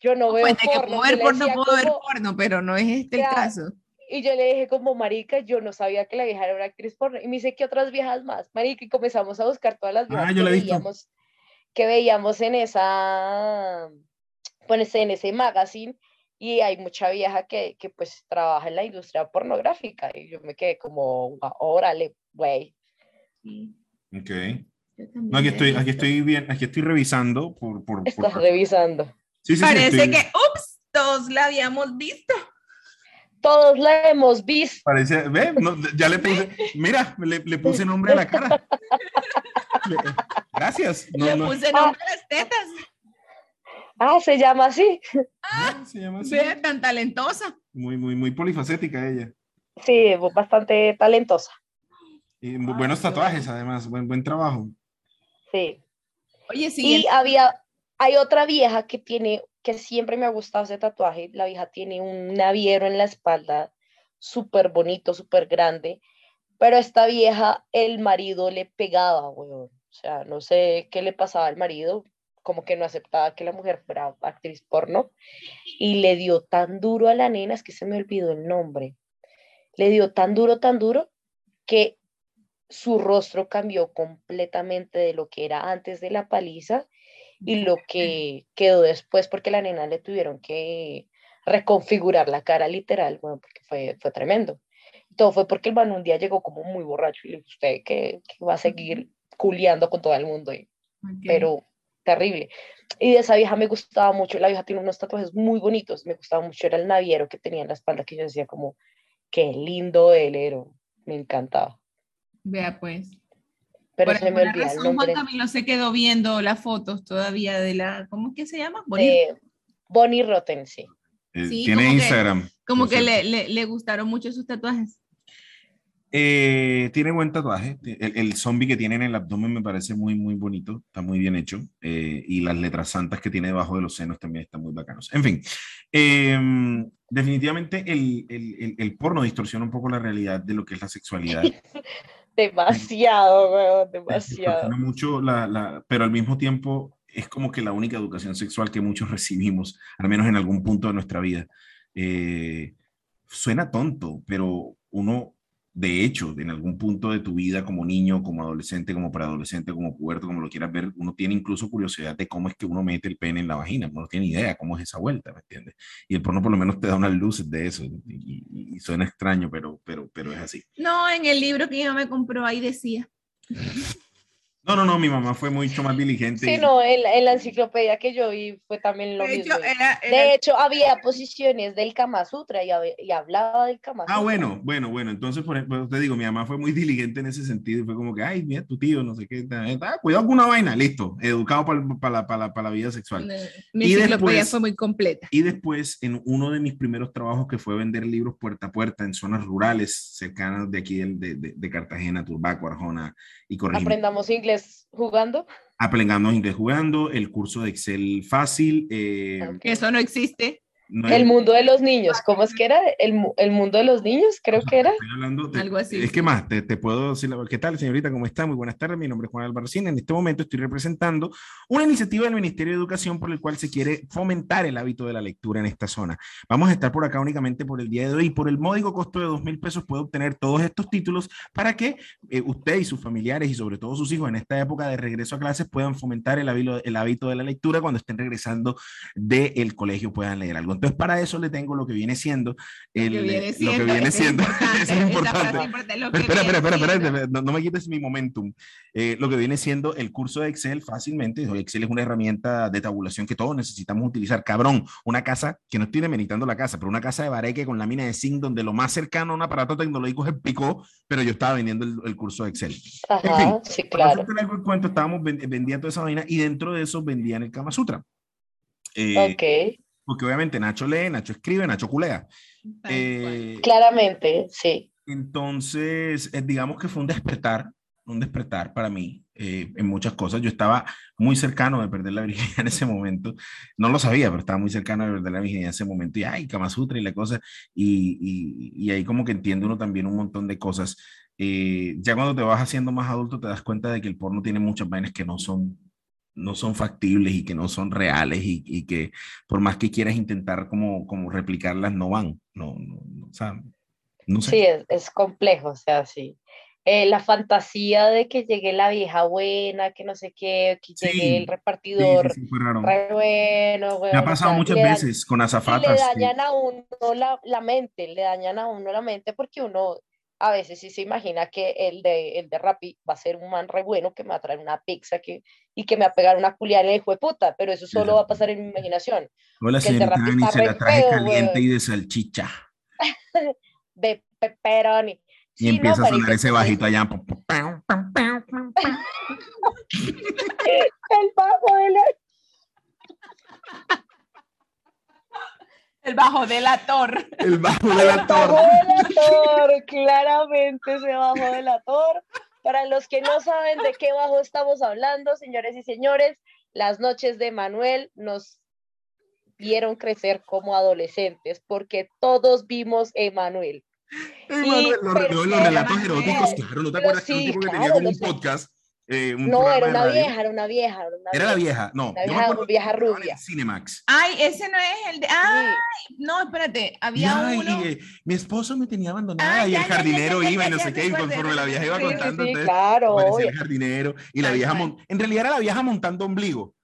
yo no veo
Pues de que
porno.
puedo
Yo
ver porno,
decía
puedo ver porno, pero no es este el caso.
y yo le dije como, marica, yo no sabía que la vieja era una actriz porno. Y me dice, ¿qué otras viejas más? Marica, y comenzamos a buscar todas las viejas
Ah, yo
que, veíamos, que veíamos en esa, pues, en ese magazine. Y hay mucha vieja que, que pues trabaja en la industria pornográfica. Y yo me quedé como, "Guau, órale, güey.
Sí,
Ok. No, aquí estoy, aquí estoy bien, aquí estoy revisando por... por, por-
Estás revisando.
Sí, sí, sí,
Parece que, ups, todos la habíamos visto.
Todos la hemos visto.
Parece, ve, no, ya le puse, mira, le, le puse nombre a la cara. Le- gracias. No,
Le
no,
puse nombre a las tetas.
Ah, se llama así.
no, se llama así.
Ve, tan talentosa.
Muy, muy, muy polifacética ella.
Sí, bastante talentosa.
Y bu- buenos tatuajes, además, buen, buen trabajo.
Sí.
Oye, sí,
Y había, hay otra vieja que tiene, que siempre me ha gustado ese tatuaje. La vieja tiene un naviero en la espalda, súper bonito, súper grande. Pero esta vieja, el marido le pegaba, weón. O sea, no sé qué le pasaba al marido, como que no aceptaba que la mujer fuera actriz porno. Y le dio tan duro a la nena, es que se me olvidó el nombre. Le dio tan duro, tan duro, que su rostro cambió completamente de lo que era antes de la paliza y lo que quedó después porque la nena le tuvieron que reconfigurar la cara literal, bueno, porque fue, fue tremendo. Todo fue porque el man un día llegó como muy borracho y le dijo, usted que, que va a seguir culiando con todo el mundo, y- pero terrible. Y de esa vieja me gustaba mucho, la vieja tiene unos tatuajes muy bonitos, me gustaba mucho, era el naviero que tenía en la espalda, que yo decía como, qué lindo él era, me encantaba.
Vea pues.
Pero
Por
se me olvida el
razón, Juan. Camilo se quedó viendo las fotos todavía de la, ¿cómo es que se llama? Bonnie.
de Bonnie Rotten, sí.
Eh,
Sí,
tiene
como que-
Instagram.
Como
por
que le, le, le gustaron mucho sus tatuajes.
Eh, tiene buen tatuaje. El, el zombie que tiene en el abdomen me parece muy, muy bonito. Está muy bien hecho. Eh, y las letras santas que tiene debajo de los senos también están muy bacanos. En fin, eh, definitivamente el, el, el, el porno distorsiona un poco la realidad de lo que es la sexualidad.
Demasiado, weón, demasiado.
Mucho la, la- pero al mismo tiempo es como que la única educación sexual que muchos recibimos, al menos en algún punto de nuestra vida. Eh, suena tonto, pero uno, de hecho, en algún punto de tu vida como niño, como adolescente, como preadolescente, como puerto, como lo quieras ver, uno tiene incluso curiosidad de cómo es que uno mete el pene en la vagina, uno no tiene idea cómo es esa vuelta, ¿me entiendes? Y el porno por lo menos te da unas luces de eso, y, y- y suena extraño, pero, pero, pero es así.
No, en el libro que yo me compró ahí decía.
No, no, no, mi mamá fue mucho más diligente.
Sí,
y-
no, en, la- en la enciclopedia que yo vi fue también lo
De
mismo.
hecho, era, era-
De hecho, había posiciones del Kama Sutra y, hab- y hablaba del Kama Sutra.
Ah, bueno, bueno, bueno. Entonces, por ejemplo, te digo, mi mamá fue muy diligente en ese sentido y fue como que, ay, mira, tu tío, no sé qué, cuidado con una vaina, listo, educado para, para, la, para, la, para la vida sexual.
mi
y
enciclopedia
después-
fue muy completa.
Y después, en uno de mis primeros trabajos que fue vender libros puerta a puerta en zonas rurales cercanas de aquí de, de Cartagena, Turbaco, Arjona y Corregimiento.
Aprendamos inglés jugando.
Aprendamos inglés jugando, el curso de Excel fácil. eh,
Ok.
Que eso no existe.
No
El
es-
mundo de los niños, ¿cómo es que era? El, el mundo de los niños, creo que era.
Estoy hablando de-
Algo así,
Es que más, te, te puedo decir, la- ¿qué tal, señorita? ¿Cómo está? Muy buenas tardes. Mi nombre es Juan Albarracín. En este momento estoy representando una iniciativa del Ministerio de Educación por el cual se quiere fomentar el hábito de la lectura en esta zona. Vamos a estar por acá únicamente por el día de hoy y por el módico costo de dos mil pesos puede obtener todos estos títulos para que eh, usted y sus familiares y sobre todo sus hijos en esta época de regreso a clases puedan fomentar el hábito, el hábito de la lectura cuando estén regresando del colegio puedan leer algo. Entonces, para eso le tengo lo que viene siendo el,
Lo que viene
lo
siendo,
que viene
eso es
siendo
importante,
es espera, espera, espera, espera, no, no me quites mi momentum. Eh, lo que viene siendo el curso de Excel fácilmente. Excel es una herramienta de tabulación que todos necesitamos utilizar. Cabrón, una casa que no estoy demeritando la casa, pero una casa de bareque con lámina de zinc donde lo más cercano a un aparato tecnológico es el picó, pero yo estaba vendiendo el, el curso de Excel.
Ajá,
fin,
sí, claro.
el cuento, estábamos ven- vendiendo toda esa vaina y dentro de eso vendían el Kama Sutra. Eh,
Ok,
Porque obviamente Nacho lee, Nacho escribe, Nacho culea. Eh,
claramente, sí.
entonces, eh, digamos que fue un despertar, un despertar para mí eh, en muchas cosas. Yo estaba muy cercano de perder la virginidad en ese momento. No lo sabía, pero estaba muy cercano de perder la virginidad en ese momento. Y, ay, Kama Sutra y la cosa. Y, y, y ahí como que entiende uno también un montón de cosas. Eh, ya cuando te vas haciendo más adulto, te das cuenta de que el porno tiene muchas vainas que no son no son factibles y que no son reales y, y que por más que quieras intentar como, como replicarlas, no van. No, no, no, o sea, no sé.
Sí, es, es complejo, o sea, sí. Eh, la fantasía de que llegue la vieja buena, que no sé qué, que
Sí,
llegue el repartidor,
sí, sí, fue raro.
re bueno,
Me
weón,
ha
o
pasado
sea,
muchas
le dan-
veces con
le
azafatas. sí.
dañan a uno la, la mente, le dañan a uno la mente porque uno a veces sí se imagina que el de, el de Rappi va a ser un man re bueno que me va a traer una pizza que, y que me va a pegar una culiana hijo de puta, pero eso solo va a pasar en mi imaginación.
Hola,
el
señorita
Rappi
Ani,
está
se la traje
feo,
caliente
weón.
y de salchicha.
De pepperoni.
Y
Sí, no,
empieza a sonar
marica,
ese bajito allá.
El bajo de la...
El bajo delator.
El bajo de la
El bajo
torre.
delator, claramente ese bajo delator. Para los que no saben de qué bajo estamos hablando, señores y señores, las noches de Manuel nos vieron crecer como adolescentes, porque todos vimos Emanuel.
Ey,
Y
Manuel, los,
per
los- relatos eróticos, claro, ¿no te
Pero
acuerdas que era un
sí,
tipo que tenía
claro,
como un podcast? Eh, un
No, era una
radio?
vieja, era una vieja. Era, una
Era la
vieja.
vieja, no. Yo me
vieja- vieja
estaban
rubia.
Cinemax.
Ay, ese no es el de. Ah,
Sí.
no, espérate.
Y,
Había
ay,
uno.
y, eh, mi esposo me tenía abandonada
Ay,
y
ya,
el jardinero
ya, ya,
iba y no sé qué, y conforme la vieja iba
Sí,
contando,
sí,
entonces
claro, obvio.
el jardinero y la
Tal
vieja, mon- en realidad era la vieja montando ombligo.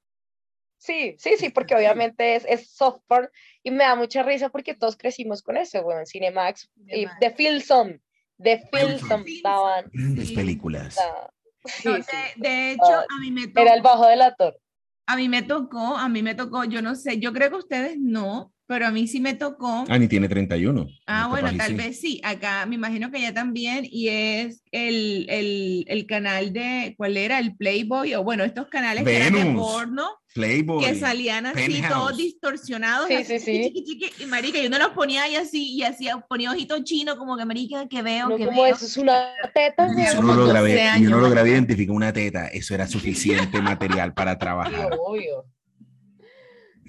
Sí, sí, sí, porque obviamente es, es soft porn y me da mucha risa porque todos crecimos con eso, bueno, en Cinemax y
Cinemax.
de Filson, de
Filson.
Daban.
Grandes películas.
ah, sí,
No,
sí,
de, de hecho,
Ah,
a mí me tocó.
Era el bajo delator.
A mí me tocó, a mí me tocó, yo no sé, yo creo que ustedes no, pero a mí sí me tocó.
Ani tiene 31.
Ah, bueno,
y
tal
sí.
vez sí. Acá me imagino que ya también. Y es el, el, el canal de, ¿cuál era? El Playboy, o bueno, estos canales que eran de porno,
Playboy.
que salían así,
Penthouse.
todos distorsionados.
Sí,
así,
sí, sí.
chiqui, chiqui, chiqui, y marica, yo no los ponía ahí así, y hacía, ponía ojito chino, como que marica, que veo,
No,
que
como
veo.
eso es una teta,
Tenía
Yo no lo
12
grabé, yo no logré identificar una teta. Eso era suficiente material para trabajar.
obvio.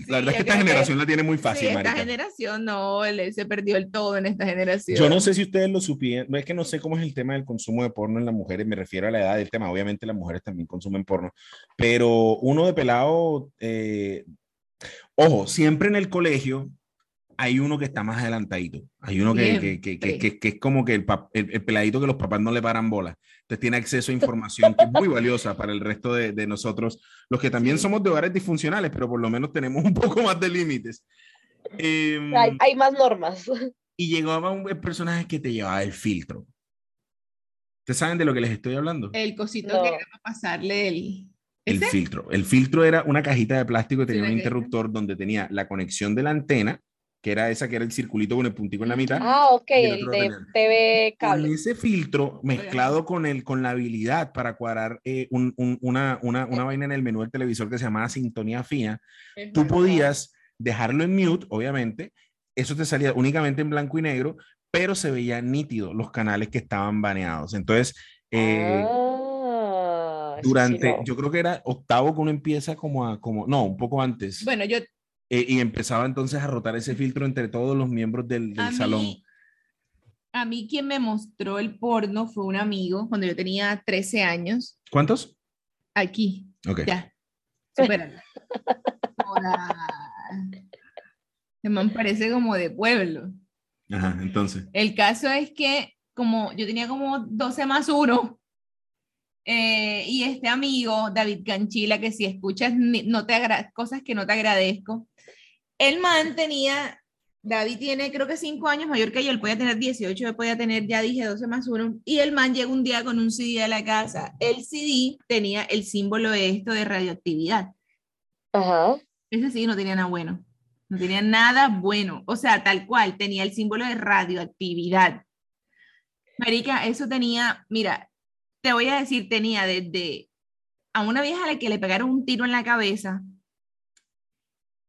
La verdad es que esta
creo que-
generación la tiene muy
Sí,
fácil,
esta
marica.
generación no, le- se perdió el todo en esta generación.
Yo no sé si ustedes lo supieron, es que no sé cómo es el tema del consumo de porno en las mujeres, me refiero a la edad del tema, obviamente las mujeres también consumen porno, pero uno de pelado, eh, ojo, siempre en el colegio hay uno que está más adelantadito, hay uno que, que, que, que, que- que es como que el, pap- el, el peladito que los papás no le paran bola, entonces tiene acceso a información que es muy valiosa para el resto de, de nosotros, los que también
Sí.
somos de hogares disfuncionales, pero por lo menos tenemos un poco más de límites. Em,
Hay, hay más normas.
y llegaba un personaje que te llevaba el filtro. ¿Ustedes saben de lo que les estoy hablando?
El cosito
No.
que era para pasarle el...
El
¿Ese?
filtro. El filtro era una cajita de plástico que tenía
una
un interruptor donde tenía la conexión de la antena, que era esa que era el circulito con el puntico en la mitad.
Ah, ok,
el
de TV
Con
cable.
ese filtro mezclado con, el, con la habilidad para cuadrar eh, un- un- una, una, una vaina en el menú del televisor que se llamaba sintonía fina, tú podías dejarlo en mute, obviamente, eso te salía únicamente en blanco y negro, pero se veía nítido los canales que estaban baneados. Entonces, eh,
Ah, sí
durante,
no.
yo creo que era octavo que uno empieza como a, como, no, un poco antes,
Bueno, yo
eh, y empezaba entonces a rotar ese filtro entre todos los miembros del, del
a
salón.
mí, a mí quien me mostró el porno fue un amigo cuando yo tenía 13 años,
¿Cuántos?
aquí,
Ok.
ya, supéralo. Man parece como de pueblo.
Ajá, entonces.
El caso es que como yo tenía como 12 más 1, y este amigo, David Canchila, que si escuchas no te cosas que no te agradezco, el man tenía, David tiene creo que 5 años mayor que yo, él podía tener 18, yo podía tener, ya dije 12 más 1, y el man llegó un día con un CD a la casa. El CD tenía el símbolo de esto de radioactividad.
Ajá.
Ese sí no tenía nada bueno. No tenía nada bueno. O sea, tal cual, tenía el símbolo de radioactividad. Marica, eso tenía, mira, te voy a decir, tenía desde a una vieja a la que le pegaron un tiro en la cabeza.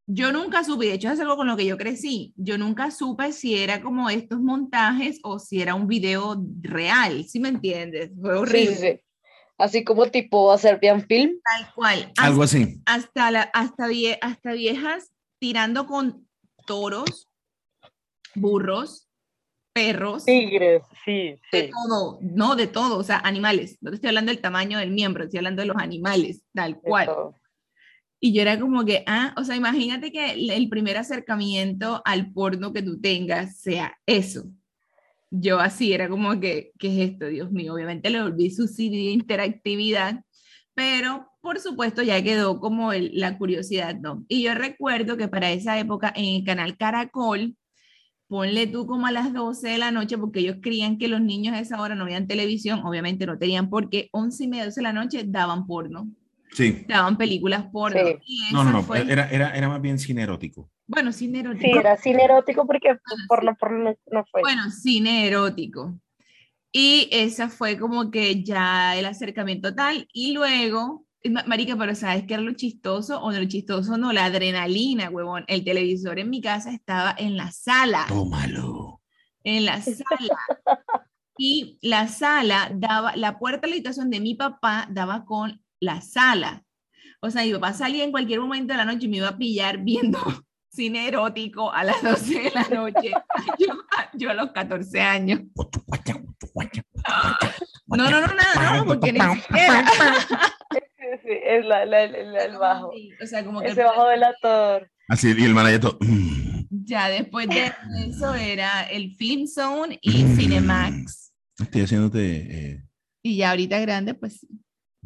Yo nunca supe, de hecho es algo con lo que yo crecí, yo nunca supe si era como estos montajes o si era un video real, ¿sí me entiendes? Fue horrible.
sí, sí. Así como tipo Serbian Film.
Tal cual.
Algo así.
hasta, la, hasta, vie- hasta viejas tirando con toros, burros, perros,
Tigres, sí,
de
sí.
todo, no de todo, o sea, animales. No te estoy hablando del tamaño del miembro, estoy hablando de los animales, tal
de
cual.
todo.
Y yo era como que, ah, o sea, imagínate que el- primer acercamiento al porno que tú tengas sea eso. Yo así era como que, ¿qué es esto? Dios mío, obviamente le volví su CD de interactividad, pero por supuesto ya quedó como la curiosidad, ¿no? Y yo recuerdo que para esa época en el canal Caracol, ponle tú como a las 12 de la noche, porque ellos creían que los niños a esa hora no veían televisión, obviamente no tenían por qué, 11 y media, 12 de la noche daban porno
Sí.
daban películas.
Sí.
Y
No, no, no.
fue-
Era, era, era más bien cine erótico.
bueno, cine erótico.
Sí, era cine erótico porque
Bueno,
porno, porno no, no fue.
Bueno, cine erótico. Y esa fue como que ya el acercamiento tal. Y luego, ma- Marica, pero ¿sabes qué era lo chistoso? O no lo chistoso, no, la adrenalina, huevón. El televisor en mi casa estaba en la sala.
Tómalo.
en la sala. Y la sala daba, la puerta de la habitación de mi papá daba con la sala. O sea, mi papá salía en cualquier momento de la noche y me iba a pillar viendo cine erótico a las 12 de la noche. Yo, yo a los 14 años. No, no, no, nada, no, porque ni siquiera.
Sí, sí, es la, la- el, el bajo.
O sea, como que
Ese bajo delator.
Así, y el manager todo. "Mm,
ya después de eso era el Film Zone y Cinemax.
Estoy haciéndote. eh,
Y ya ahorita grande, pues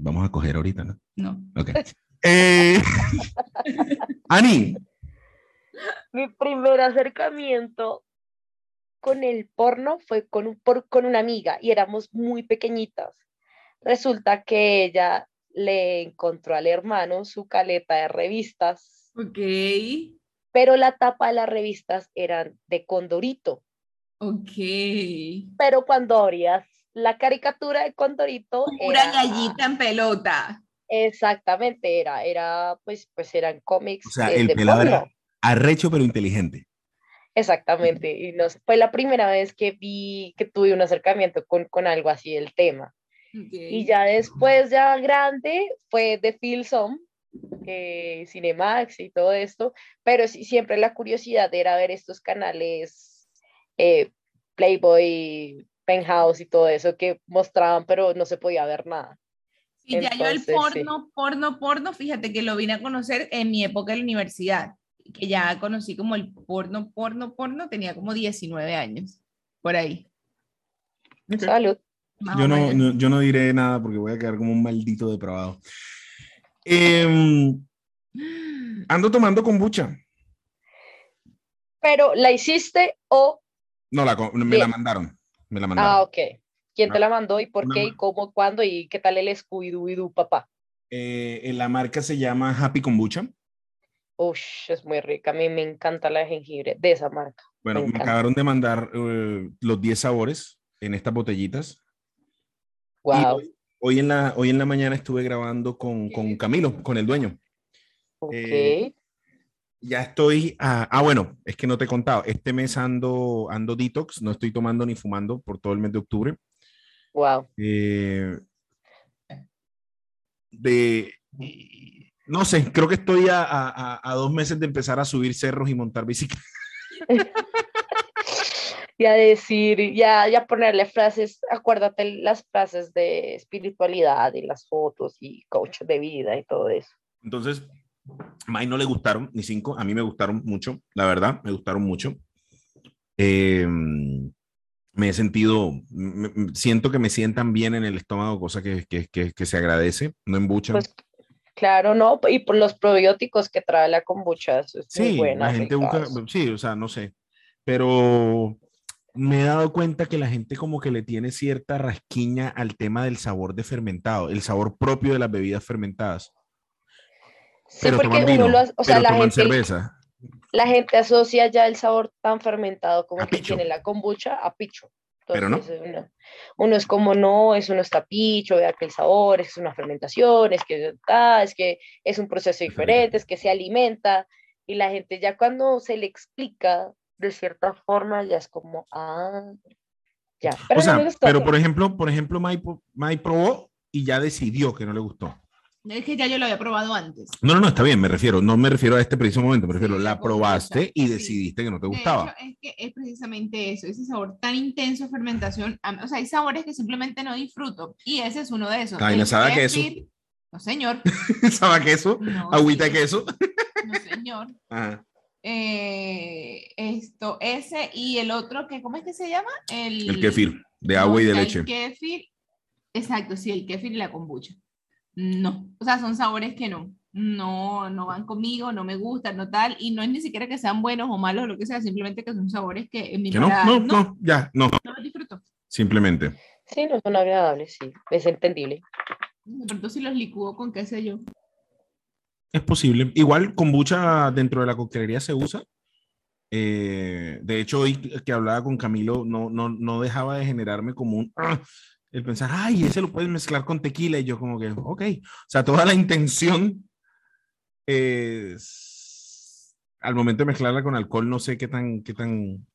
vamos a coger ahorita, ¿no?
no.
Ok. Eh, Ani,
Mi primer acercamiento con el porno fue con, un, por, con una amiga y éramos muy pequeñitas. Resulta que ella le encontró al hermano su caleta de revistas,
Ok.
pero la tapa de las revistas eran de Condorito.
Ok.
Pero cuando abrías la caricatura de Condorito,
Pura
era-
gallita en pelota.
Exactamente, era, era, pues, pues eran cómics
O sea,
de,
el
de
pelado era- arrecho pero inteligente.
Exactamente, y no fue la primera vez que vi, que tuve un acercamiento con, con algo así del tema. Y ya después, ya grande, fue de Phil Som, eh, Cinemax y todo esto, pero sí, siempre la curiosidad era ver estos canales eh, Playboy, Penthouse y todo eso que mostraban, pero no se podía ver nada.
Y ya yo el
Entonces, sí.
porno, porno, porno, fíjate que lo vine a conocer en mi época de la universidad, que ya conocí como el porno, porno, porno, tenía como 19 años, por ahí.
Salud.
Yo no, yo no diré nada porque voy a quedar como un maldito depravado. Em, ando tomando kombucha.
Pero ¿la hiciste o...?
No, la, me la mandaron. Me la mandaron.
Ah, ok. ¿Quién te
Ah,
la mandó y por qué y cómo, cuándo y qué tal el Scooby-Doo, papá?
Eh, eh, la marca se llama Happy Kombucha.
Ush, es muy rica. A mí me encanta la de jengibre de esa marca.
Bueno,
Me
acabaron de mandar eh, los 10 sabores en estas botellitas.
Wow.
hoy, hoy en la, hoy en la mañana estuve grabando con, con Camilo, con el dueño.
Ok.
eh, Ya estoy. ah, ah, bueno, es que no te he contado. Este mes ando, ando detox, no estoy tomando ni fumando por todo el mes de octubre.
Wow.
Eh, de. No sé, creo que estoy a, a- a- a dos meses de empezar a subir cerros y montar bicicleta.
Y a decir, ya, ya ponerle frases, acuérdate las frases de espiritualidad y las fotos y coach de vida y todo eso.
Entonces, May no le gustaron ni cinco, a mí me gustaron mucho, la verdad, me gustaron mucho. Eh, me he sentido, me- siento que me sientan bien en el estómago, cosa que, que, que, que se agradece, no embuchan.
Pues claro, ¿no? Y por los probióticos que trae la kombucha, eso es muy
sí,
buena.
la gente busca, sí, o sea, no sé, pero me he dado cuenta que la gente como que le tiene cierta rasquiña al tema del sabor de fermentado, el sabor propio de las bebidas fermentadas.
Sí,
Pero
porque
toman
uno
vino,
lo o sea, la gente,
cerveza.
la gente asocia ya el sabor tan fermentado como
A
que
picho.
tiene la kombucha a picho.
Pero no.
Entonces, Uno, uno es como, no, eso no está picho, vea que el sabor es una fermentación, es que, ah, es que es un proceso diferente, es que se alimenta, y la gente ya cuando se le explica de cierta forma, ya es como, ah, ya. Pero
o
no
sea,
me gustó.
pero por ejemplo, por ejemplo, Mai probó y ya decidió que no le gustó.
Es que ya yo lo había probado antes.
No, no, no, está bien, me refiero, no me refiero a este preciso momento, me refiero,
Sí,
la probaste y
sí.
decidiste que no te gustaba.
hecho, es que es precisamente eso, ese sabor tan intenso de fermentación. O sea, hay sabores que simplemente no disfruto y ese es uno de esos.
La vaina
El
sabe a queso.
No, señor.
¿Sabe queso?
No,
Agüita de queso.
No, señor.
Ajá.
Eh, esto, ese y el otro, que, ¿cómo es que se llama? El,
El kefir, de
no,
agua y de
el
leche.
kéfir, exacto, sí, el kéfir y la kombucha. No, o sea, son sabores que no, no, no van conmigo, no me gustan, no tal, y no es ni siquiera que sean buenos o malos o lo que sea, simplemente que son sabores que en mi
Que no, no,
no,
no, ya, no,
no los disfruto.
simplemente.
Sí, no son agradables, sí, es entendible.
De pronto si los licúo con qué sé yo.
Es posible. Igual kombucha dentro de la coctelería se usa. Eh, de hecho, hoy que hablaba con Camilo, no, no, no dejaba de generarme como un... El pensar, ay, ese lo puedes mezclar con tequila. Y yo como que, ok. O sea, toda la intención es... Al momento de mezclarla con alcohol, no sé qué tan, qué tan...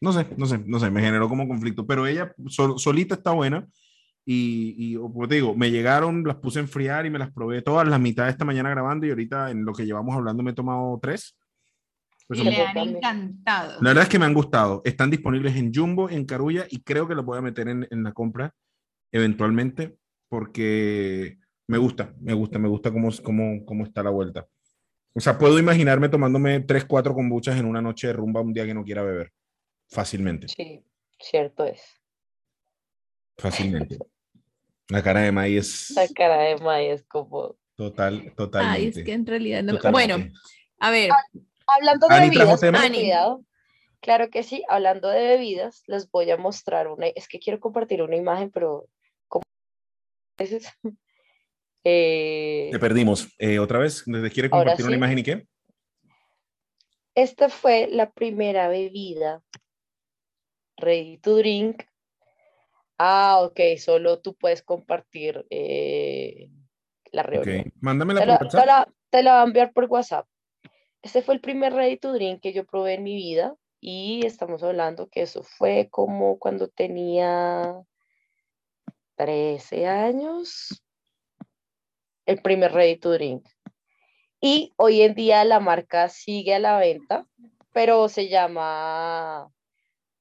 No sé, no sé, no sé, me generó como conflicto. Pero ella sol- solita está buena. Y, y como te digo, me llegaron, las puse a enfriar y me las probé todas, la mitad de esta mañana grabando y ahorita en lo que llevamos hablando me he tomado tres. Pues
y le han encantado.
la verdad es que me han gustado. Están disponibles en Jumbo, en Carulla y creo que los voy a meter en, en la compra eventualmente porque me gusta, me gusta, me gusta cómo, cómo, cómo está la vuelta. O sea, puedo imaginarme tomándome tres, cuatro kombuchas en una noche de rumba un día que no quiera beber. Fácilmente,
Sí, cierto es.
fácilmente. La cara de May es
Esa cara de Maya es como...
total, totalmente.
Ay, es que en realidad no. me-
totalmente.
Bueno, a ver,
Hablando de
Ani, ¿trajo
bebidas, cuidado. Claro que sí, hablando de bebidas, les voy a mostrar una, es que quiero compartir una imagen, pero como veces, eh,
Te perdimos. Eh, otra vez, ¿les quiere compartir una imagen y qué?
esta fue la primera bebida ready to drink. Ah, ok, solo tú puedes compartir eh, la reunión.
Ok, mándamela
Te
por
la, te
WhatsApp.
la- te la voy a enviar por WhatsApp. Este fue el primer ready to drink que yo probé en mi vida y estamos hablando que eso fue como cuando tenía 13 años. el primer ready to drink. Y hoy en día la marca sigue a la venta, pero se llama...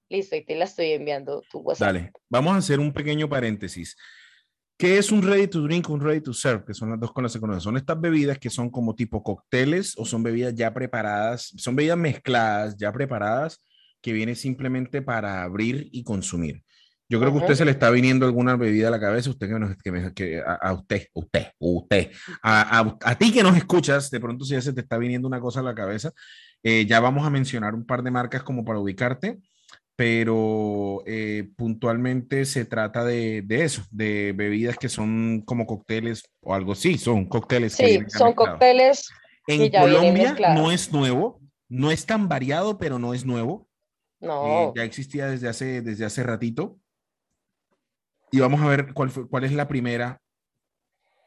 Listo, y te la estoy enviando tu WhatsApp.
Dale, vamos a hacer un pequeño paréntesis. ¿Qué es un ready to drink, un ready to serve? Que son las dos cosas que se conocen. Son estas bebidas que son como tipo cócteles o son bebidas ya preparadas, son bebidas mezcladas, ya preparadas, que vienen simplemente para abrir y consumir. Yo creo que a usted se le está viniendo alguna bebida a la cabeza, usted que, nos, que, me- que a, a usted, usted, usted, a, a- a ti que nos escuchas, de pronto si ya se te está viniendo una cosa a la cabeza, eh, ya vamos a mencionar un par de marcas como para ubicarte, pero eh, puntualmente se trata de, de eso, de bebidas que son como cócteles o algo así, son cócteles. que
Sí,
ya
son cócteles.
En
que
Colombia no es nuevo, no es tan variado, pero no es nuevo. Eh,
No,
ya existía desde hace, desde hace ratito. Y vamos a ver cuál, fue, cuál es la primera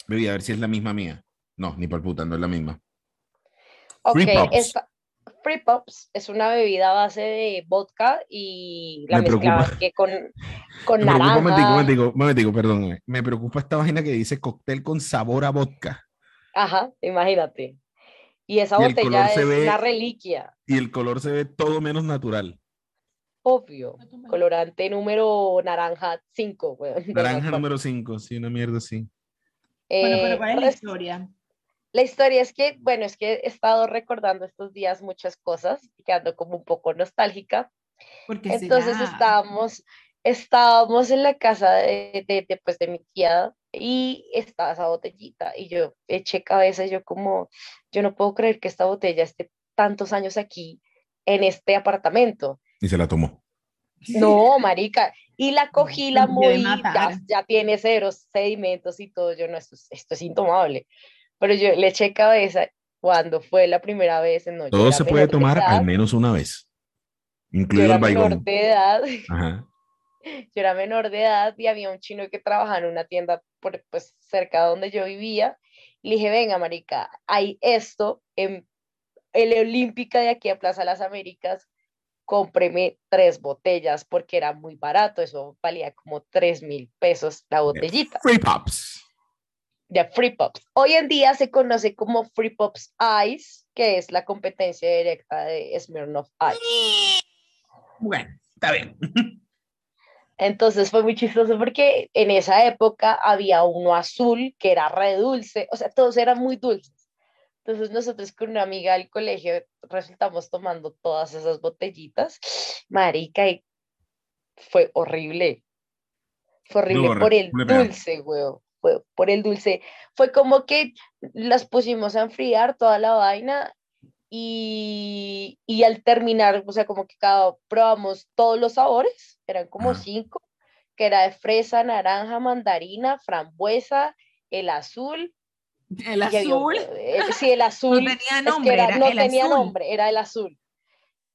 bebida, a ver si es la misma mía. No, ni por puta, no es la misma.
ok, esta- Free Pops es una bebida a base de vodka y la
Me preocupa.
que con, con
Me
naranja.
un momentico, un momentico, momentico, perdón. Me preocupa esta vaina que dice cóctel con sabor a vodka.
Ajá, imagínate. Y esa
Y el
botella es
ve-
una reliquia,
Y el color se ve todo menos natural.
obvio. Colorante número naranja 5,
Naranja número 5, sí, una mierda así.
Bueno,
Eh,
pero ¿cuál es la historia?
La historia es que, bueno, es que he estado recordando estos días muchas cosas, quedando como un poco nostálgica.
Porque
Entonces
será?
estábamos, estábamos en la casa de, de, de, pues, de mi tía y estaba esa botellita y yo eché cabeza y yo como, yo no puedo creer que esta botella esté tantos años aquí en este apartamento.
Y se la tomó.
No, marica. Y la cogí, la moví, ya, ya tiene ceros, sedimentos y todo. Yo no, esto, es- esto es intomable. Pero yo le eché cabeza cuando fue la primera vez. No,
Todo se puede
menor de
tomar
edad,
al menos una vez,
Yo
incluido
era
el
menor
baigón.
de edad.
Ajá.
yo era menor de edad y había un chino que trabajaba en una tienda por, pues, cerca de donde yo vivía. Y le dije, venga, marica, hay esto en el Olímpica de aquí a Plaza Las Américas, cómpreme tres botellas porque era muy barato, eso valía como tres mil pesos la botellita
Free Pops.
De Free Pops. Hoy en día se conoce como Free Pops Ice, que es la competencia directa de Smirnoff Ice.
Bueno, está bien.
Entonces fue muy chistoso porque en esa época había uno azul que era re dulce, o sea, todos eran muy dulces. Entonces nosotros con una amiga del colegio resultamos tomando todas esas botellitas, marica, y fue horrible. Fue horrible
Duro,
por el dulce, weón. Fue por el dulce. Fue como que las pusimos a enfriar toda la vaina y, y al terminar, o sea, como que cada probamos todos los sabores, eran como cinco, que era de fresa, naranja, mandarina, frambuesa, el azul.
El
y había
azul.
eh, sí, el azul.
tenía
es que
nombre,
era-
era
no
el
tenía
azul.
nombre, era el azul.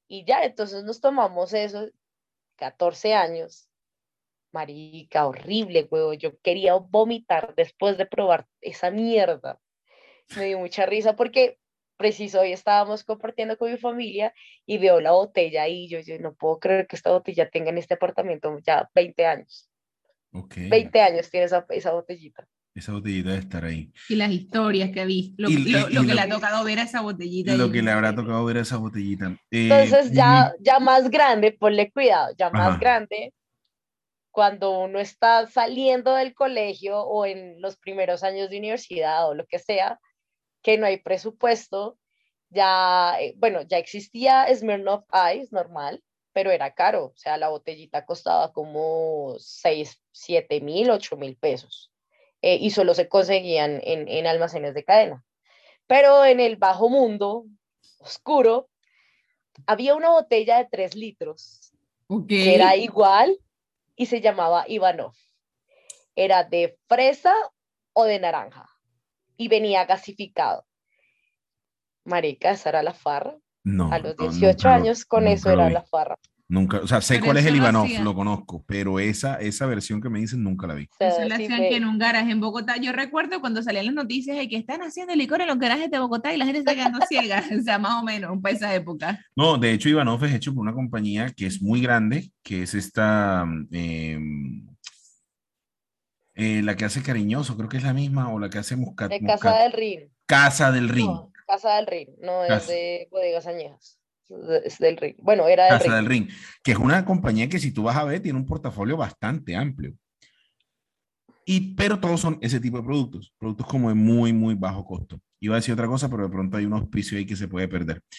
Y ya, entonces nos tomamos eso, 14 años. Marica, horrible, huevo. Yo quería vomitar después de probar esa mierda. Me dio mucha risa porque preciso hoy estábamos compartiendo con mi familia y veo la botella ahí. Yo, yo no puedo creer que esta botella tenga en este apartamento ya 20 años.
Ok.
20 años tiene esa, esa botellita.
Esa botellita debe estar ahí.
Y las historias que vi, lo,
Y-
lo-
y-
lo
y
que
lo-
le ha tocado ver a esa botellita.
Y lo
ahí.
que le habrá tocado ver a esa botellita. Eh,
Entonces ya, ya más grande, ponle cuidado, ya más
Ajá.
grande, cuando uno está saliendo del colegio o en los primeros años de universidad o lo que sea, que no hay presupuesto, ya, eh, bueno, ya existía Smirnoff Ice normal, pero era caro, o sea, la botellita costaba como 6, 7 mil, 8 mil pesos, eh, y solo se conseguían en, en almacenes de cadena. Pero en el bajo mundo oscuro, había una botella de 3 litros que era igual y se llamaba Ivanov. Era de fresa o de naranja y venía gasificado. Marica, esa era la farra.
No,
A los
no,
18
nunca lo-
años con eso era la farra.
Nunca, o sea, sé
Pero
cuál es el Ivanov, lo conozco, pero esa, esa versión que me dicen nunca la vi.
Eso lo
sí
hacían que en un garaje en Bogotá. Yo recuerdo cuando salían las noticias de que están haciendo licor en los garajes de Bogotá y la gente está quedando ciega. O sea, más o menos, para esa época.
No, de hecho, Ivanov es hecho por una compañía que es muy grande, que es esta. em, Eh, la que hace Cariñoso, creo que es la misma, o la que hace Muscat.
De
Muscat-
Casa del Rin.
Casa del Rin.
No, Casa del Rin, no es
Casa.
de Bodegas Añejas. Es del Rin. Bueno, era del
Casa
Rin.
del Ring, que es una compañía que si tú vas a ver tiene un portafolio bastante amplio. Y, pero todos son ese tipo de productos, productos como de muy, muy bajo costo. Iba a decir otra cosa, pero de pronto hay un auspicio ahí que se puede perder.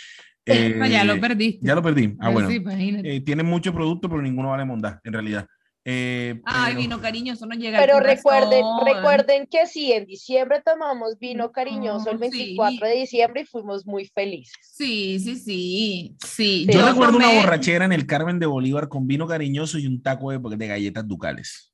No, ya lo
Eh,
perdiste.
Ya lo perdí. Ah,
Pues
bueno.
sí.
Eh, tienen mucho producto, pero ninguno vale mondá, en realidad. Eh,
Ay,
pero-
vino cariñoso, no llega
Pero recuerden,
razón.
recuerden que sí, en diciembre tomamos vino cariñoso el
No, sí.
24 de diciembre y fuimos muy felices.
Sí, sí, sí. Sí,
Yo
Sí.
recuerdo una
tomé-
borrachera en el Carmen de Bolívar con vino cariñoso y un taco de, de galletas ducales.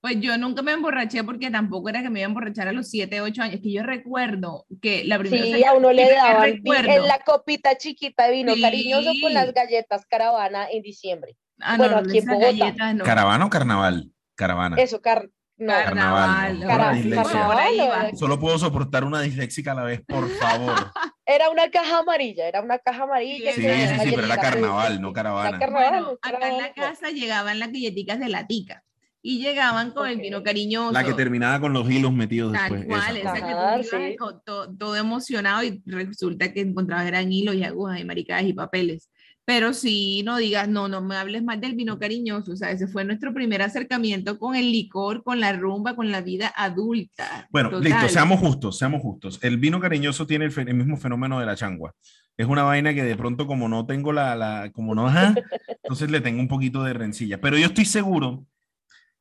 Pues yo nunca me emborraché porque tampoco era que me iba a emborrachar a los 7, 8 años. Que yo recuerdo que la primera
Sí, a uno le daban
recuerdo-
en la copita chiquita de vino
Sí.
cariñoso con las galletas caravana en diciembre.
Ah,
bueno,
no,
aquí en Bogotá.
galletas no.
¿Caravana o carnaval? Caravana.
Eso, car no,
Carnaval,
Carnaval.
carnaval,
va.
no,
Solo puedo soportar una disléxica a la vez, por favor.
Era una caja amarilla, era una caja amarilla.
Sí,
Sí, sí, sí, pero era
galletitas
carnaval, no caravana.
carnaval,
Bueno, acá en la casa llegaban las galletitas de latica y llegaban con el
Ok.
vino cariñoso.
La que terminaba con los hilos metidos
Tal
después.
cual,
esa.
esa que tú
sí.
con to- todo emocionado y resulta que encontrabas eran hilos y agujas y maricadas y papeles. Pero si no digas, no, no me hables más del vino cariñoso, o sea, ese fue nuestro primer acercamiento con el licor, con la rumba, con la vida adulta.
Bueno,
Total.
listo, seamos justos, seamos justos. El vino cariñoso tiene el mismo fenómeno de la changua. Es una vaina que de pronto como no tengo la, la como no, ajá, entonces le tengo un poquito de rencilla. Pero yo estoy seguro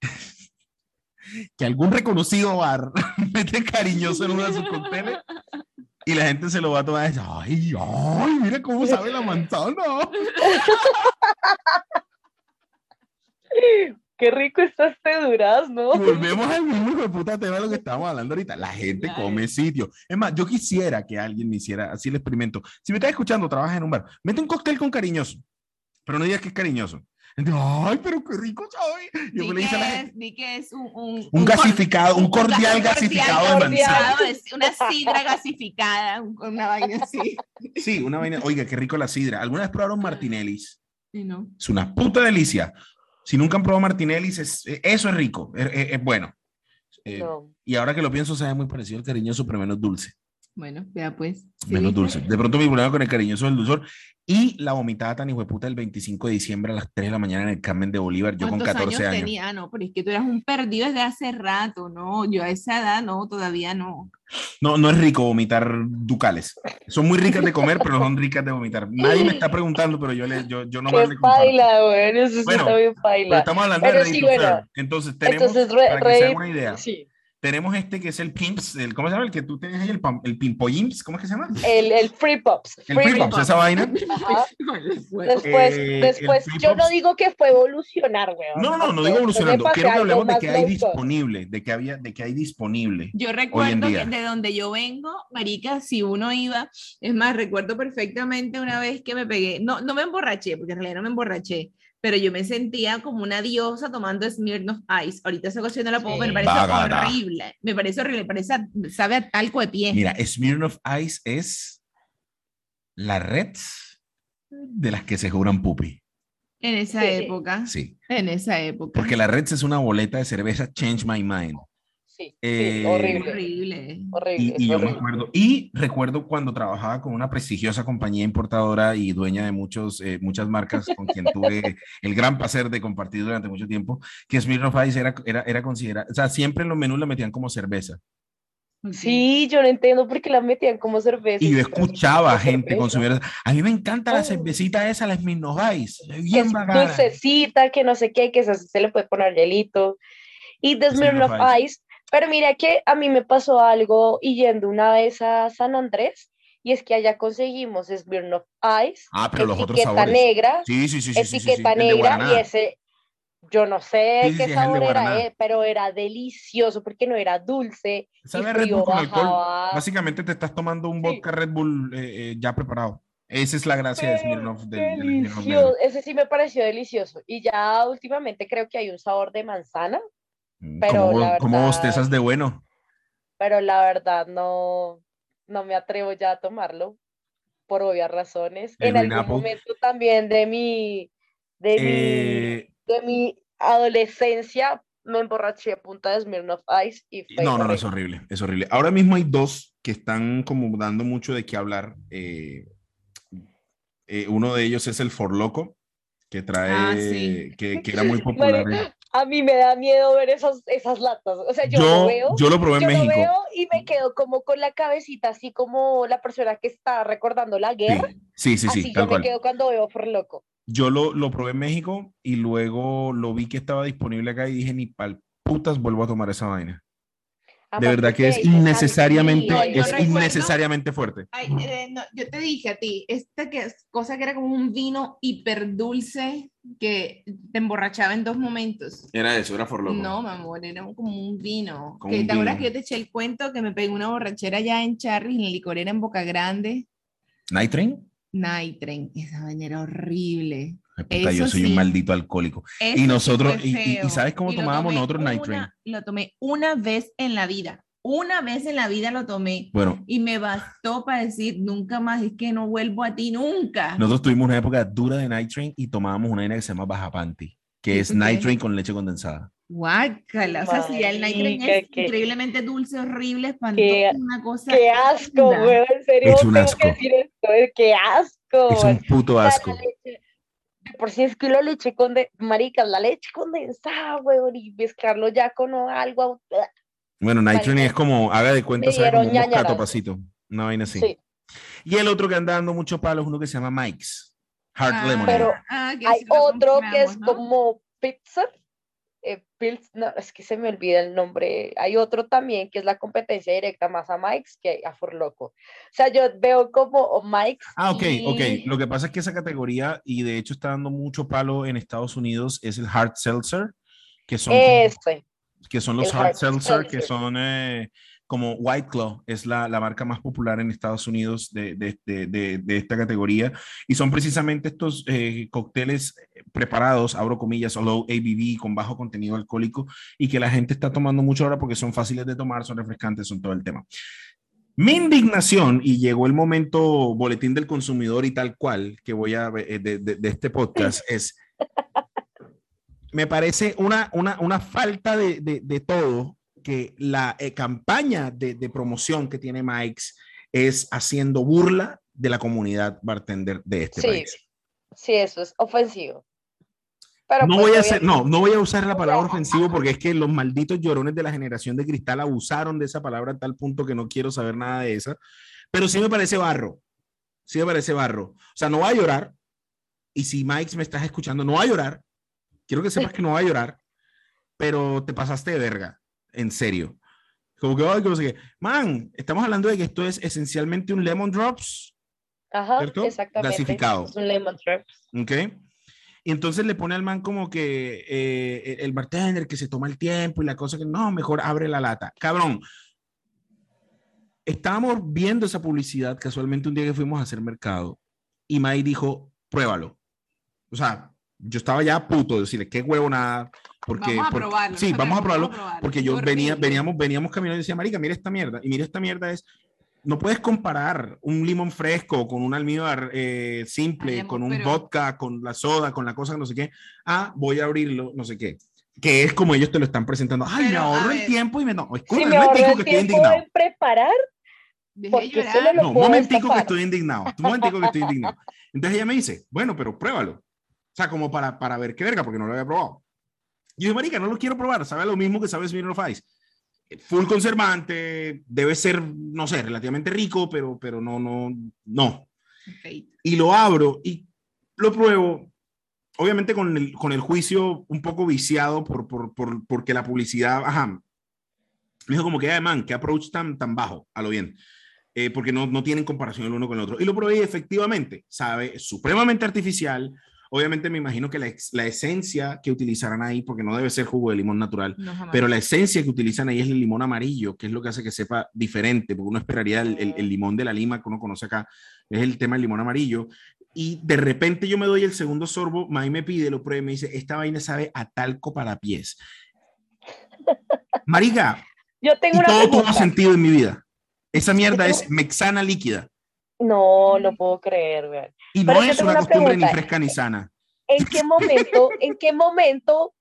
que algún reconocido bar mete cariñoso en uno de sus cócteles y la gente se lo va a tomar. y dice, Ay, ay, mira cómo sabe la manzana.
Qué rico está este durazno.
Y volvemos al mismo puta tema de lo que estábamos hablando ahorita. La gente
Claro.
come sitio. Es más, yo quisiera que alguien me hiciera así el experimento. Si me estás escuchando, trabajas en un bar, mete un cóctel con cariñoso, pero no digas que es cariñoso. Ay, pero qué rico sabe. Yo
Di
le dice a la
que
gente,
es, di que es un, un,
gasificado, un cordial
un
gasificado de manzana.
una sidra gasificada, un- una vaina así.
Sí, una vaina. Oiga, qué rico la sidra. ¿Alguna vez probaron Martinellis?
Sí, ¿no?
Es una puta delicia. Si nunca han probado Martinellis, es, eso es rico, es, es- es bueno. Eh,
No.
Y ahora que lo pienso, sabe muy parecido al cariñoso, pero menos dulce.
Bueno, vea pues. sí.
menos dulce. De pronto mi problema con el cariñoso es el dulzor y la vomitada tan hijueputa el 25 de diciembre a las 3 de la mañana en el Carmen de Bolívar, yo con
¿Cuántos
14 años.
tenía? Ah, no, pero es que tú eras un perdido desde hace rato, ¿no? Yo a esa edad no, todavía no.
No, no es rico vomitar ducales. Son muy ricas de comer, pero no son ricas de vomitar. Nadie me está preguntando, pero yo, le, yo, yo nomás
Qué
le
paila, güey. Eso sí
Bueno,
está bien
Pero
paila.
estamos hablando
Pero
de
sí, bueno.
Entonces tenemos,
Entonces, re-
para que se hagan
ready-
una idea,
Sí.
Tenemos este que es el Pimps, el, ¿cómo se llama? El que tú tienes ahí, el, el Pimpoyimps, ¿cómo es que se llama?
El, el Free Pops.
El
Free
Free Pops,
Pops.
esa vaina.
Ajá. Después,
Eh,
después yo no
Pops-
digo que fue evolucionar, güey.
No, no, no, no digo evolucionando. Quiero que hablemos de que hay disponible, de que había, de que hay disponible.
Yo recuerdo
día.
que de donde yo vengo, marica, si uno iba, es más, recuerdo perfectamente una vez que me pegué, no, no me emborraché, porque en realidad no me emborraché, pero yo me sentía como una diosa tomando Smirnoff Ice. Ahorita esa ocasión no la pongo,
Sí.
pero me parece horrible. Me parece horrible, parece, a- sabe a talco de pie.
Mira, Smirnoff Ice es la red de las que se juran pupi.
En esa
Sí.
época,
Sí,
en esa época.
porque la red es una boleta de cerveza Change My Mind.
Sí, sí,
Eh,
horrible.
horrible.
Horrible.
Y, y yo me
horrible.
acuerdo, y recuerdo cuando trabajaba con una prestigiosa compañía importadora y dueña de muchos, eh, muchas marcas con quien tuve el gran placer de compartir durante mucho tiempo, que Smirnoff Ice era, era, era considerada, o sea, siempre en los menús la metían como cerveza.
Sí, yo no entiendo por qué la metían como cerveza.
Y yo escuchaba
como
gente consumir. A mí me encanta la
Oh.
cervecita esa, la Smirnoff Ice. es
que
Bien
es dulcecita, que no sé qué, que se, se le puede poner hielito. Y de
Smirnoff
Smirnoff Ice. Pero mira que a mí me pasó algo y yendo una vez a San Andrés, y es que allá conseguimos Smirnoff Ice,
Ah, pero los otros
etiqueta
sabores.
negra,
Sí, sí, sí.
etiqueta negra, y ese, yo no sé qué sabor era, eh, pero era delicioso porque no era dulce.
Sabe Red Bull con alcohol. Básicamente te estás tomando un vodka Red Bull eh, eh, ya preparado. Esa es la gracia de Smirnoff. Del,
ese sí me pareció delicioso. Y ya últimamente creo que hay un sabor de manzana, pero
¿Cómo,
la
cómo
verdad-
bostezas de bueno?
pero la verdad no, no me atrevo ya a tomarlo por obvias razones.
El
En algún momento también de mi, de
Eh,
mi, de mi adolescencia me emborraché a punta de Smirnoff Ice y fue
No, no, no, es
horrible.
es horrible. Ahora mismo hay dos que están como dando mucho de qué hablar. eh, eh, uno de ellos es el Forloco, que trae,
Ah, sí.
que, que era muy popular. en-
A mí me da miedo ver esas, esas latas. O sea, yo,
Yo,
lo veo.
yo lo probé en
yo lo
México.
veo y me quedo como con la cabecita, así como la persona que está recordando la guerra.
Sí, sí, sí,
así
sí,
yo
tal
me
cual.
quedo cuando veo por loco.
Yo lo, lo probé en México y luego lo vi que estaba disponible acá y dije, ni pal putas vuelvo a tomar esa vaina. De verdad que es innecesariamente,
No,
es
recuerdo-
innecesariamente fuerte.
Ay, eh, no, yo te dije a ti, esta que es cosa que era como un vino hiper dulce que te emborrachaba en dos momentos.
Era eso, era Forloco.
No, mi amor, era como un vino.
Como
que
un
te acuerdas
vino.
que yo te eché el cuento que me pegué una borrachera ya en Charlie, en la licorera en Boca Grande.
¿Night Train?
Night Train, esa vaina era horrible.
Puta, yo soy un maldito alcohólico.
Eso sí
nosotros-
fue
y- y- y. ¿sabes cómo tomábamos nosotros Night Train?
Lo tomé una vez en la vida. Una vez en la vida lo tomé.
Bueno,
Y me bastó para decir nunca más, es que no vuelvo a ti nunca.
nosotros tuvimos una época dura de Night Train y tomábamos una vaina que se llama Baja Panty, que
¿Y
es
qué
Night? Train con leche condensada.
Guácala, o sea, si ya el night es
qué-
increíblemente dulce, horrible, espantoso,
Qué-
una cosa.
Qué asco, güey. En serio,
Es un asco.
que decir esto. Es qué asco.
Es un puto asco.
la leche- de por si es que la leche conde, maricas, la leche condensada, güey, y mezclarlo ya con algo.
Bueno, Night Train
Marica,
es como, haga de cuenta, sabe como un pasito. Una vaina así.
Sí.
Y el otro que anda dando mucho palo es uno que se llama Mike's. Heart
Ah,
Lemonade.
Pero
ah,
Hay otro que es
¿no?
como pizza. Pils- no, es que se me olvida el nombre. Hay otro también que es la competencia directa más a Mike's que a Forloco. O sea, yo veo como Mike's.
Ah, ok,
y-
ok. Lo que pasa es que esa categoría, y de hecho está dando mucho palo en Estados Unidos, es el Hard Seltzer, que son, como- que son los
el
Hard
Hard
Seltzer, que son eh, como White Claw, es la, la marca más popular en Estados Unidos de, de- de- de- esta categoría, y son precisamente estos eh, cócteles preparados, abro comillas, low ABV, con bajo contenido alcohólico, y que la gente está tomando mucho ahora porque son fáciles de tomar, son refrescantes, son todo el tema. Mi indignación, y llegó el momento boletín del consumidor y tal cual que voy a eh, de, de- de este podcast, es, me parece una, una, una falta de- de todo que la eh, campaña de, de promoción que tiene Mike's es haciendo burla de la comunidad bartender de este
Sí,
país.
sí, eso es ofensivo. Pero
No
pues,
voy a hacer, no, no voy a usar la palabra ofensivo porque es que los malditos llorones de la generación de cristal abusaron de esa palabra a tal punto que no quiero saber nada de esa. Pero sí me parece barro. Sí me parece barro. O sea, no va a llorar. Y si Mike me estás escuchando, no va a llorar. Quiero que sepas que no va a llorar. Pero te pasaste de verga. En serio. Como que, ay, que sé qué. Man, estamos hablando de que esto es esencialmente un lemon drops.
Ajá,
¿cierto?
exactamente.
Gasificado.
Es un lemon drop.
¿Ok? Y entonces le pone al man como que eh, el bartender que se toma el tiempo y la cosa que no, mejor abre la lata. Cabrón. Estábamos viendo esa publicidad casualmente un día que fuimos a hacer mercado y May dijo, pruébalo. O sea, yo estaba ya puto de decirle, qué huevo nada. Porque,
vamos a
porque-
probarlo.
sí, vamos a probarlo.
probarlo.
Porque yo
Qué
venía,
horrible.
veníamos, veníamos caminando y decía, marica, mira esta mierda. Y mira esta mierda es, no puedes comparar un limón fresco con un almíbar eh, simple,
Ay, amor,
con un
pero-
vodka, con la soda, con la cosa que no sé qué. Ah, voy a abrirlo, no sé qué. Que es como ellos te lo están presentando. Ay, me
Pero, a
ahorro el tiempo y me... No,
Si
escucha,
me
un
ahorro el
que estoy indignado.
en preparar, porque
llorar.
solo lo
No, un
puedo
momentico que
destapar.
estoy indignado. Un momentico que estoy indignado. Entonces ella me dice, bueno, pero pruébalo. O sea, como para, para ver qué verga, porque no lo había probado. Y yo, marica, no lo quiero probar. Sabe lo mismo que sabe Smirnoff Ice. Full conservante, debe ser, no sé, relativamente rico, pero, pero no, no, no. Y lo abro y lo pruebo, obviamente con el, con el juicio un poco viciado por, por, por, porque la publicidad, ajá, me dijo como que, "Ay, man, qué approach tan, tan bajo, a lo bien. Eh, porque no, no tienen comparación el uno con el otro. Y lo probé y efectivamente, sabe, supremamente artificial. Obviamente me imagino que la, la esencia que utilizarán ahí, porque no debe ser jugo de limón natural,
No,
pero la esencia que utilizan ahí es el limón amarillo, que es lo que hace que sepa diferente, porque uno esperaría el, el- el limón de la lima que uno conoce acá, es el tema del limón amarillo. Y de repente yo me doy el segundo sorbo, May me pide, lo pruebe y me dice, esta vaina sabe a talco para pies. Marica,
Yo tengo
y
una
todo tuvo sentido en mi vida. Esa mierda es mexana líquida.
No, no puedo creer, weón.
Y no es una
una
costumbre ni
pregunta.
fresca ni sana.
¿En qué momento, en qué momento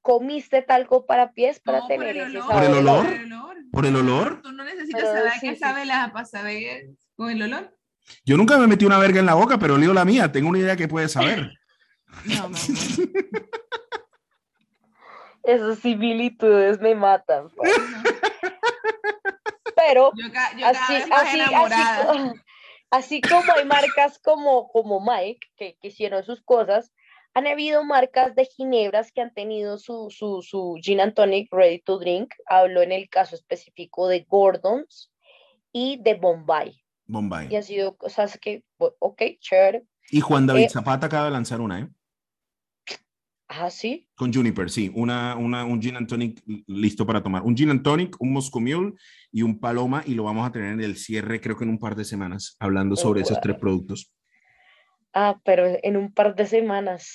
comiste talco para pies para
No, por
tener
el
ese
olor,
¿Por el
sabor.
olor?
Por el olor.
¿Por el olor?
Tú no necesitas
Pero
saber
sí,
qué
sí,
sabe la para saber con el olor.
Yo nunca me metí una verga en la boca, pero olío la mía. Tengo una idea que puede saber.
No.
Esas similitudes me matan. pues.
No.
Pero
Yo, ca- yo
así, así, así, así como hay marcas como, como Mike, que, que hicieron sus cosas, han habido marcas de ginebras que han tenido su, su, su gin and tonic ready to drink. Hablo en el caso específico de Gordon's y de Bombay. Y
Bombay.
han sido cosas que, ok, chévere.
Y Juan David
Eh,
Zapata acaba de lanzar una, ¿eh?
Ah, sí.
Con Juniper, sí. Una, una, un gin and tonic listo para tomar. Un gin and tonic, un Moscow Mule y un Paloma. Y lo vamos a tener en el cierre, creo que en un par de semanas, hablando sobre esos tres productos.
Ah, pero en un par de semanas.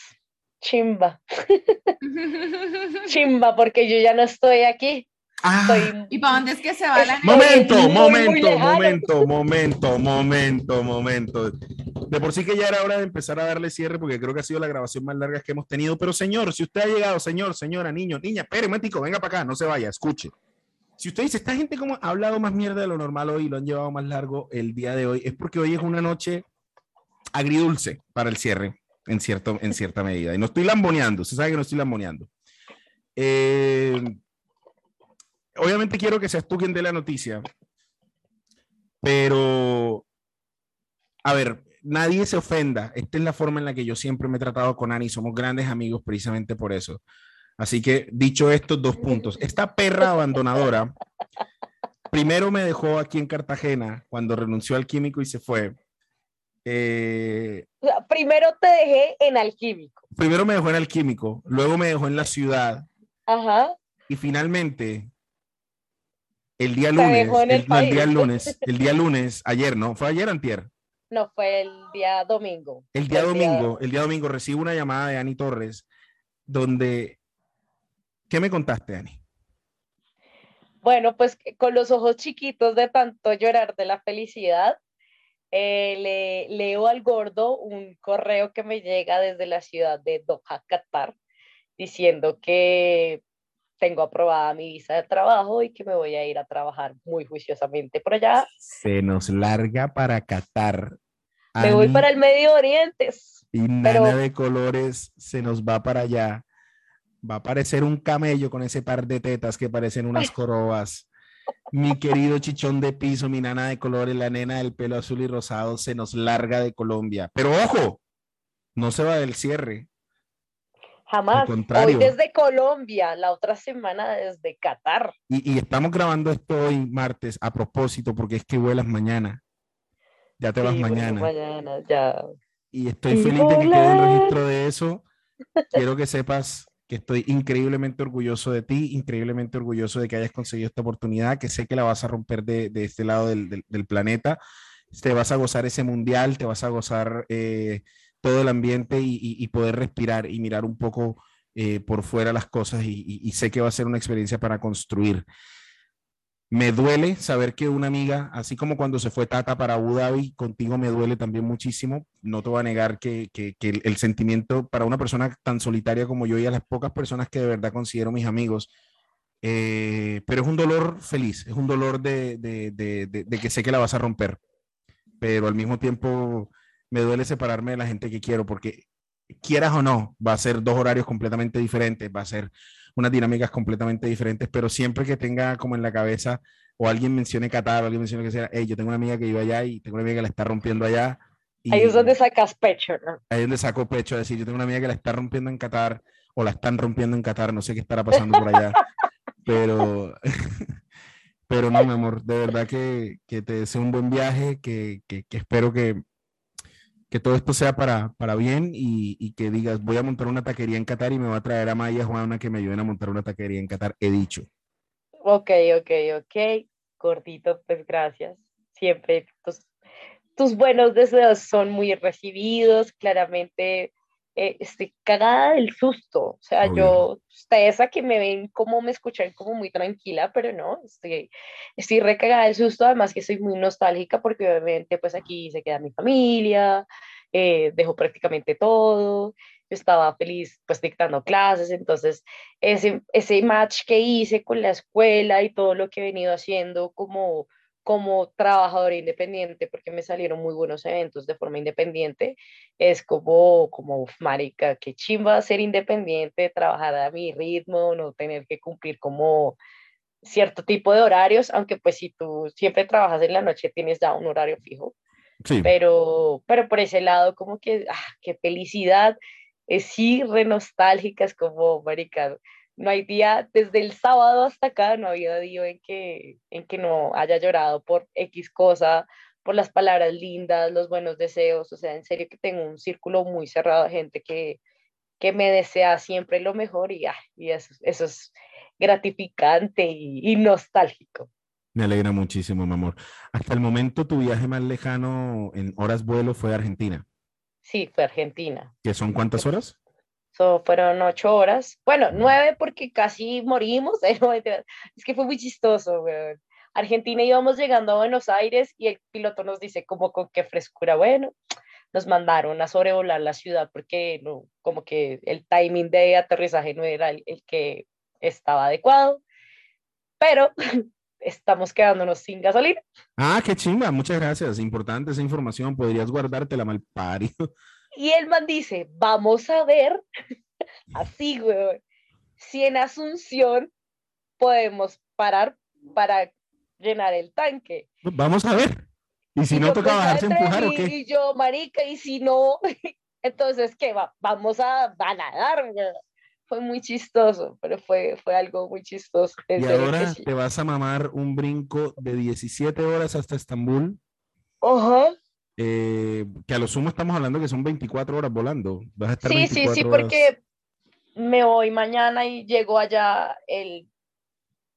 Chimba, chimba, porque yo ya no estoy aquí.
Ah,
Estoy
¿Y para dónde es que se va la
momento,
muy, muy
momento,
lejano.
momento, momento, momento, momento. De por sí que ya era hora de empezar a darle cierre porque creo que ha sido la grabación más larga que hemos tenido. Pero señor, si usted ha llegado, señor, señora, niño, niña, espere, momentico, venga para acá, no se vaya, escuche. Si usted dice, esta gente como ha hablado más mierda de lo normal hoy y lo han llevado más largo el día de hoy, es porque hoy es una noche agridulce para el cierre, en, cierto, en cierta medida. Y no estoy lamboneando, usted sabe que no estoy lamboneando. Eh, obviamente quiero que seas tú quien dé la noticia, pero, a ver, nadie se ofenda. Esta es la forma en la que yo siempre me he tratado con Ani. Somos grandes amigos precisamente por eso. Así que, dicho estos dos puntos, esta perra abandonadora, primero me dejó aquí en Cartagena cuando renunció al químico y se fue. Eh,
primero te dejé en alquímico.
primero me dejó en el químico, luego me dejó en la ciudad
Ajá.
y finalmente el día lunes,
el
el, no, el día lunes, el día lunes, ayer, ¿no? Fue ayer antier.
No, fue el día domingo.
El día domingo, el día domingo recibo una llamada de Ani Torres donde ¿Qué me contaste, Ani?
Bueno, pues con los ojos chiquitos de tanto llorar de la felicidad, eh, le leo al gordo un correo que me llega desde la ciudad de Doha, Qatar, diciendo que tengo aprobada mi visa de trabajo y que me voy a ir a trabajar muy juiciosamente por allá.
Se nos larga para Qatar.
Me voy para el Medio Oriente.
Y Nana de colores se nos va para allá. Va a parecer un camello con ese par de tetas que parecen unas corobas. Mi querido chichón de piso, mi nana de colores, la nena del pelo azul y rosado, se nos larga de Colombia. Pero ojo, no se va del cierre.
Jamás. Hoy desde Colombia, la otra semana desde Qatar.
Y, y estamos grabando esto hoy martes a propósito porque es que vuelas mañana. Ya te vas
Sí, bueno,
mañana.
mañana, ya.
y estoy
Y
feliz de que quede un
volar.
registro de eso. Quiero que sepas que estoy increíblemente orgulloso de ti, increíblemente orgulloso de que hayas conseguido esta oportunidad, que sé que la vas a romper de, de este lado del, del- del planeta. Te vas a gozar ese mundial, te vas a gozar eh, todo el ambiente y, poder respirar y mirar un poco eh, por fuera las cosas y, sé que va a ser una experiencia para construir. Me duele saber que una amiga, así como cuando se fue Tata para Abu Dhabi, contigo me duele también muchísimo. No te voy a negar que, el, sentimiento para una persona tan solitaria como yo y a las pocas personas que de verdad considero mis amigos, eh, pero es un dolor feliz, es un dolor de- de- de- de que sé que la vas a romper, pero al mismo tiempo me duele separarme de la gente que quiero porque quieras o no, va a ser dos horarios completamente diferentes, va a ser unas dinámicas completamente diferentes, pero siempre que tenga como en la cabeza o alguien mencione Qatar o alguien mencione que sea, hey, yo tengo una amiga que iba allá y tengo una amiga que la está rompiendo allá. Y
Ahí es donde sacas pecho. ¿no?
ahí es donde saco pecho a decir, yo tengo una amiga que la está rompiendo en Qatar o la están rompiendo en Qatar, no sé qué estará pasando por allá, pero, pero no, mi amor, de verdad que, que te deseo un buen viaje, que, que, que espero que, que todo esto sea para, para bien y, y que digas, voy a montar una taquería en Qatar y me va a traer a Maya Juana que me ayuden a montar una taquería en Qatar, he dicho.
Ok, ok, ok. Gordito, pues gracias. Siempre tus, tus buenos deseos son muy recibidos. Claramente eh, estoy cagada del susto. O sea,
Obvio.
yo, ustedes aquí me ven como me escuchan como muy tranquila, pero no, estoy, estoy re cagada del susto. Además que soy muy nostálgica porque obviamente pues aquí se queda mi familia, eh, dejo prácticamente todo. estaba feliz pues dictando clases, entonces ese, ese match que hice con la escuela y todo lo que he venido haciendo como como trabajador independiente, porque me salieron muy buenos eventos de forma independiente, es como, como, marica, qué chimba ser independiente, trabajar a mi ritmo, no tener que cumplir como cierto tipo de horarios, aunque pues si tú siempre trabajas en la noche tienes ya un horario fijo.
Sí.
Pero, pero por ese lado, como que, ah, qué felicidad, es sí, re nostálgica, es como, marica, no hay día, desde el sábado hasta acá, no ha habido día en que, en que no haya llorado por X cosa, por las palabras lindas, los buenos deseos, o sea, en serio que tengo un círculo muy cerrado de gente que, que me desea siempre lo mejor y, ah, y eso, eso es gratificante y, y nostálgico.
Me alegra muchísimo, mi amor. Hasta el momento, tu viaje más lejano en horas vuelo fue a Argentina.
Sí, fue a Argentina.
¿Qué son cuántas horas?
So, fueron ocho horas. Bueno, nueve porque casi morimos. Es que fue muy chistoso, weón. Argentina íbamos llegando a Buenos Aires y el piloto nos dice como con qué frescura. Bueno, nos mandaron a sobrevolar la ciudad porque no, como que el timing de aterrizaje no era el, el que estaba adecuado. Pero estamos quedándonos sin gasolina.
Ah, qué chimba, muchas gracias. Importante esa información. Podrías guardártela mal parido.
Y el man dice, vamos a ver, así, güey, si en Asunción podemos parar para llenar el tanque.
Vamos a ver. Y si
Y
no toca bajarse a empujar o qué.
Y yo, marica, y si no, entonces, ¿qué? Va? Vamos a, a nadar, güey. Fue muy chistoso, pero fue, fue algo muy chistoso.
Y ahora
sí.
te vas a mamar un brinco de 17 horas hasta Estambul,
Ajá.
Eh, que a lo sumo estamos hablando que son 24 horas volando. Vas a estar
Sí, sí,
24
sí,
horas.
porque me voy mañana y llego allá el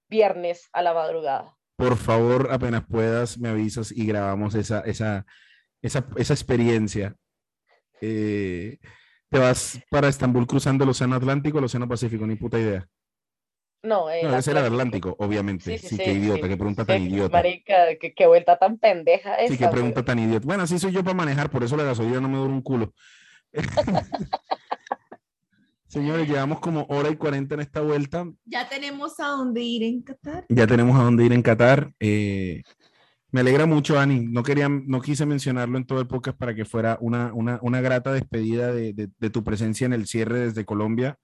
viernes a la madrugada.
Por favor, apenas puedas, me avisas y grabamos esa, esa, esa, esa experiencia. Eh, te vas para Estambul cruzando el Océano Atlántico, el Océano Pacífico, ni puta idea.
No, el
No, debe ser el
Atlántico.
Obviamente.
Sí,
Sí,
sí,
qué
sí,
idiota,
sí.
qué pregunta
Sí,
tan idiota.
Marica, qué, qué vuelta tan pendeja
Sí, qué
güey.
pregunta tan idiota. Bueno, así soy yo para manejar, por eso la gasolina no me dura un culo. Señores, llevamos como hora y cuarenta en esta vuelta.
Ya tenemos a dónde ir en Qatar.
Ya tenemos a dónde ir en Qatar. Eh, me alegra mucho, Ani. No quería, no quise mencionarlo en todo el podcast para que fuera una, una, una grata despedida de, de- de tu presencia en el cierre desde Colombia.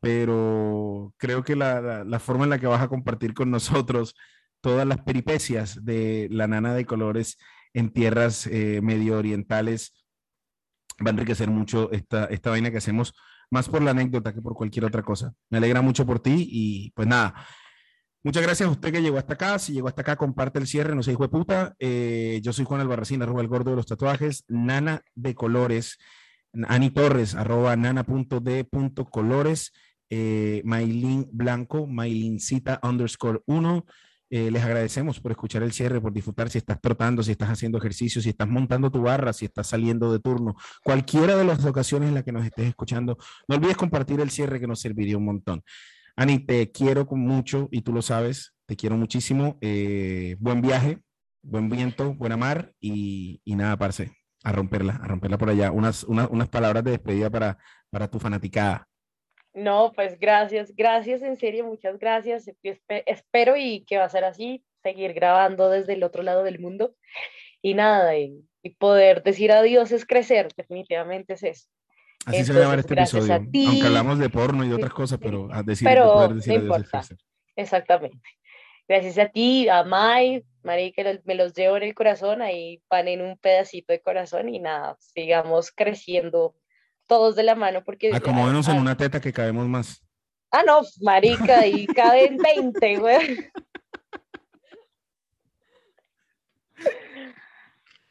Pero creo que la, la- la forma en la que vas a compartir con nosotros todas las peripecias de la nana de colores en tierras eh, medio orientales va a enriquecer mucho esta, esta vaina que hacemos, más por la anécdota que por cualquier otra cosa. Me alegra mucho por ti y pues nada. Muchas gracias a usted que llegó hasta acá. Si llegó hasta acá, comparte el cierre, no se hijo de puta. Eh, yo soy Juan Albarracín, arroba el gordo de los tatuajes. Nana de colores. Ani Torres, arroba nana.d.colores. Eh, Maylin Blanco, Maylincita underscore 1. Eh, les agradecemos por escuchar el cierre, por disfrutar si estás trotando, si estás haciendo ejercicio, si estás montando tu barra, si estás saliendo de turno, cualquiera de las ocasiones en las que nos estés escuchando. No olvides compartir el cierre que nos serviría un montón. Ani, te quiero mucho y tú lo sabes, te quiero muchísimo. eh, buen viaje, buen viento, buena mar y, y nada, parce, a romperla, a romperla por allá. Unas, unas, unas palabras de despedida para, para tu fanaticada.
No, pues gracias, gracias, en serio, muchas gracias. Espe- espero y que va a ser así, seguir grabando desde el otro lado del mundo. Y nada, y, y poder decir adiós es crecer, definitivamente es eso.
Así se va a llamar este episodio. Aunque hablamos de porno y de otras cosas, pero a decir,
Pero
poder decir
no
adiós es crecer.
Exactamente. Gracias a ti, a Mai, Mari, que me los llevo en el corazón, ahí van en un pedacito de corazón y nada, sigamos creciendo todos de la mano porque...
Acomódenos
ah,
en una teta que cabemos más.
Ah, no, marica, y caben 20, güey.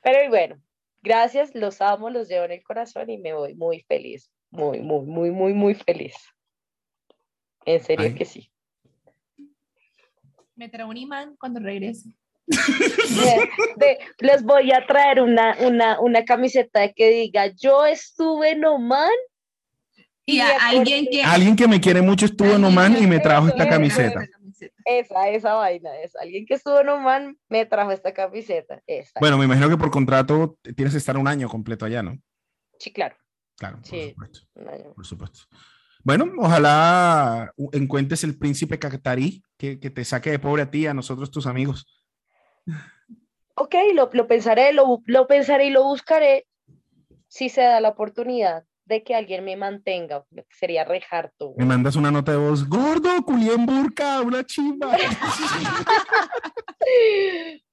Pero y bueno, gracias, los amo, los llevo en el corazón y me voy muy feliz, muy, muy, muy, muy, muy feliz. En serio
Ay.
que sí.
Me trae un imán cuando regrese.
De- de- les voy a traer una, una, una camiseta que diga, yo estuve en Oman.
Y
me
a alguien que.
Alguien que me quiere mucho estuvo en Oman y me trajo esta camiseta.
Esa, esa vaina es. Alguien que estuvo en Oman me trajo esta camiseta. Esa.
Bueno, me imagino que por contrato tienes que estar un año completo allá, ¿no?
Sí, claro.
Claro, por
Sí.
supuesto.
Un año.
Por supuesto. Bueno, ojalá encuentres el príncipe cactarí que, que te saque de pobre a ti, y a nosotros, tus amigos.
Ok, lo, lo pensaré, lo, lo pensaré y lo buscaré si se da la oportunidad de que alguien me mantenga, sería rejarto.
Me mandas una nota de voz, gordo, culien burka, una chimba.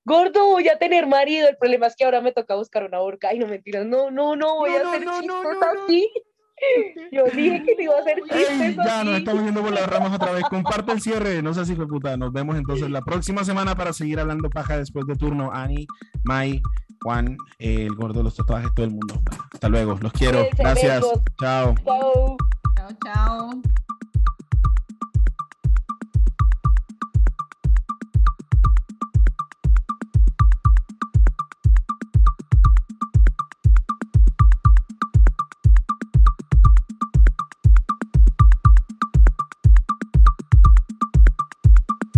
Gordo, voy a tener marido. El problema es que ahora me toca buscar una burka. Ay, no mentiras. No, no, no, voy
No,
a
no,
hacer
no, no,
chistes
no, no.
así. Yo dije que no iba a hacer
Ey, ya nos estamos yendo por las ramas otra vez. Comparte el cierre, no sé si fue puta. Nos vemos entonces la próxima semana para seguir hablando paja después de turno. Ani, Mai, Juan, eh, el gordo de los tatuajes, todo el mundo. Hasta luego, los quiero. Gracias.
Chao.
Chao, chao.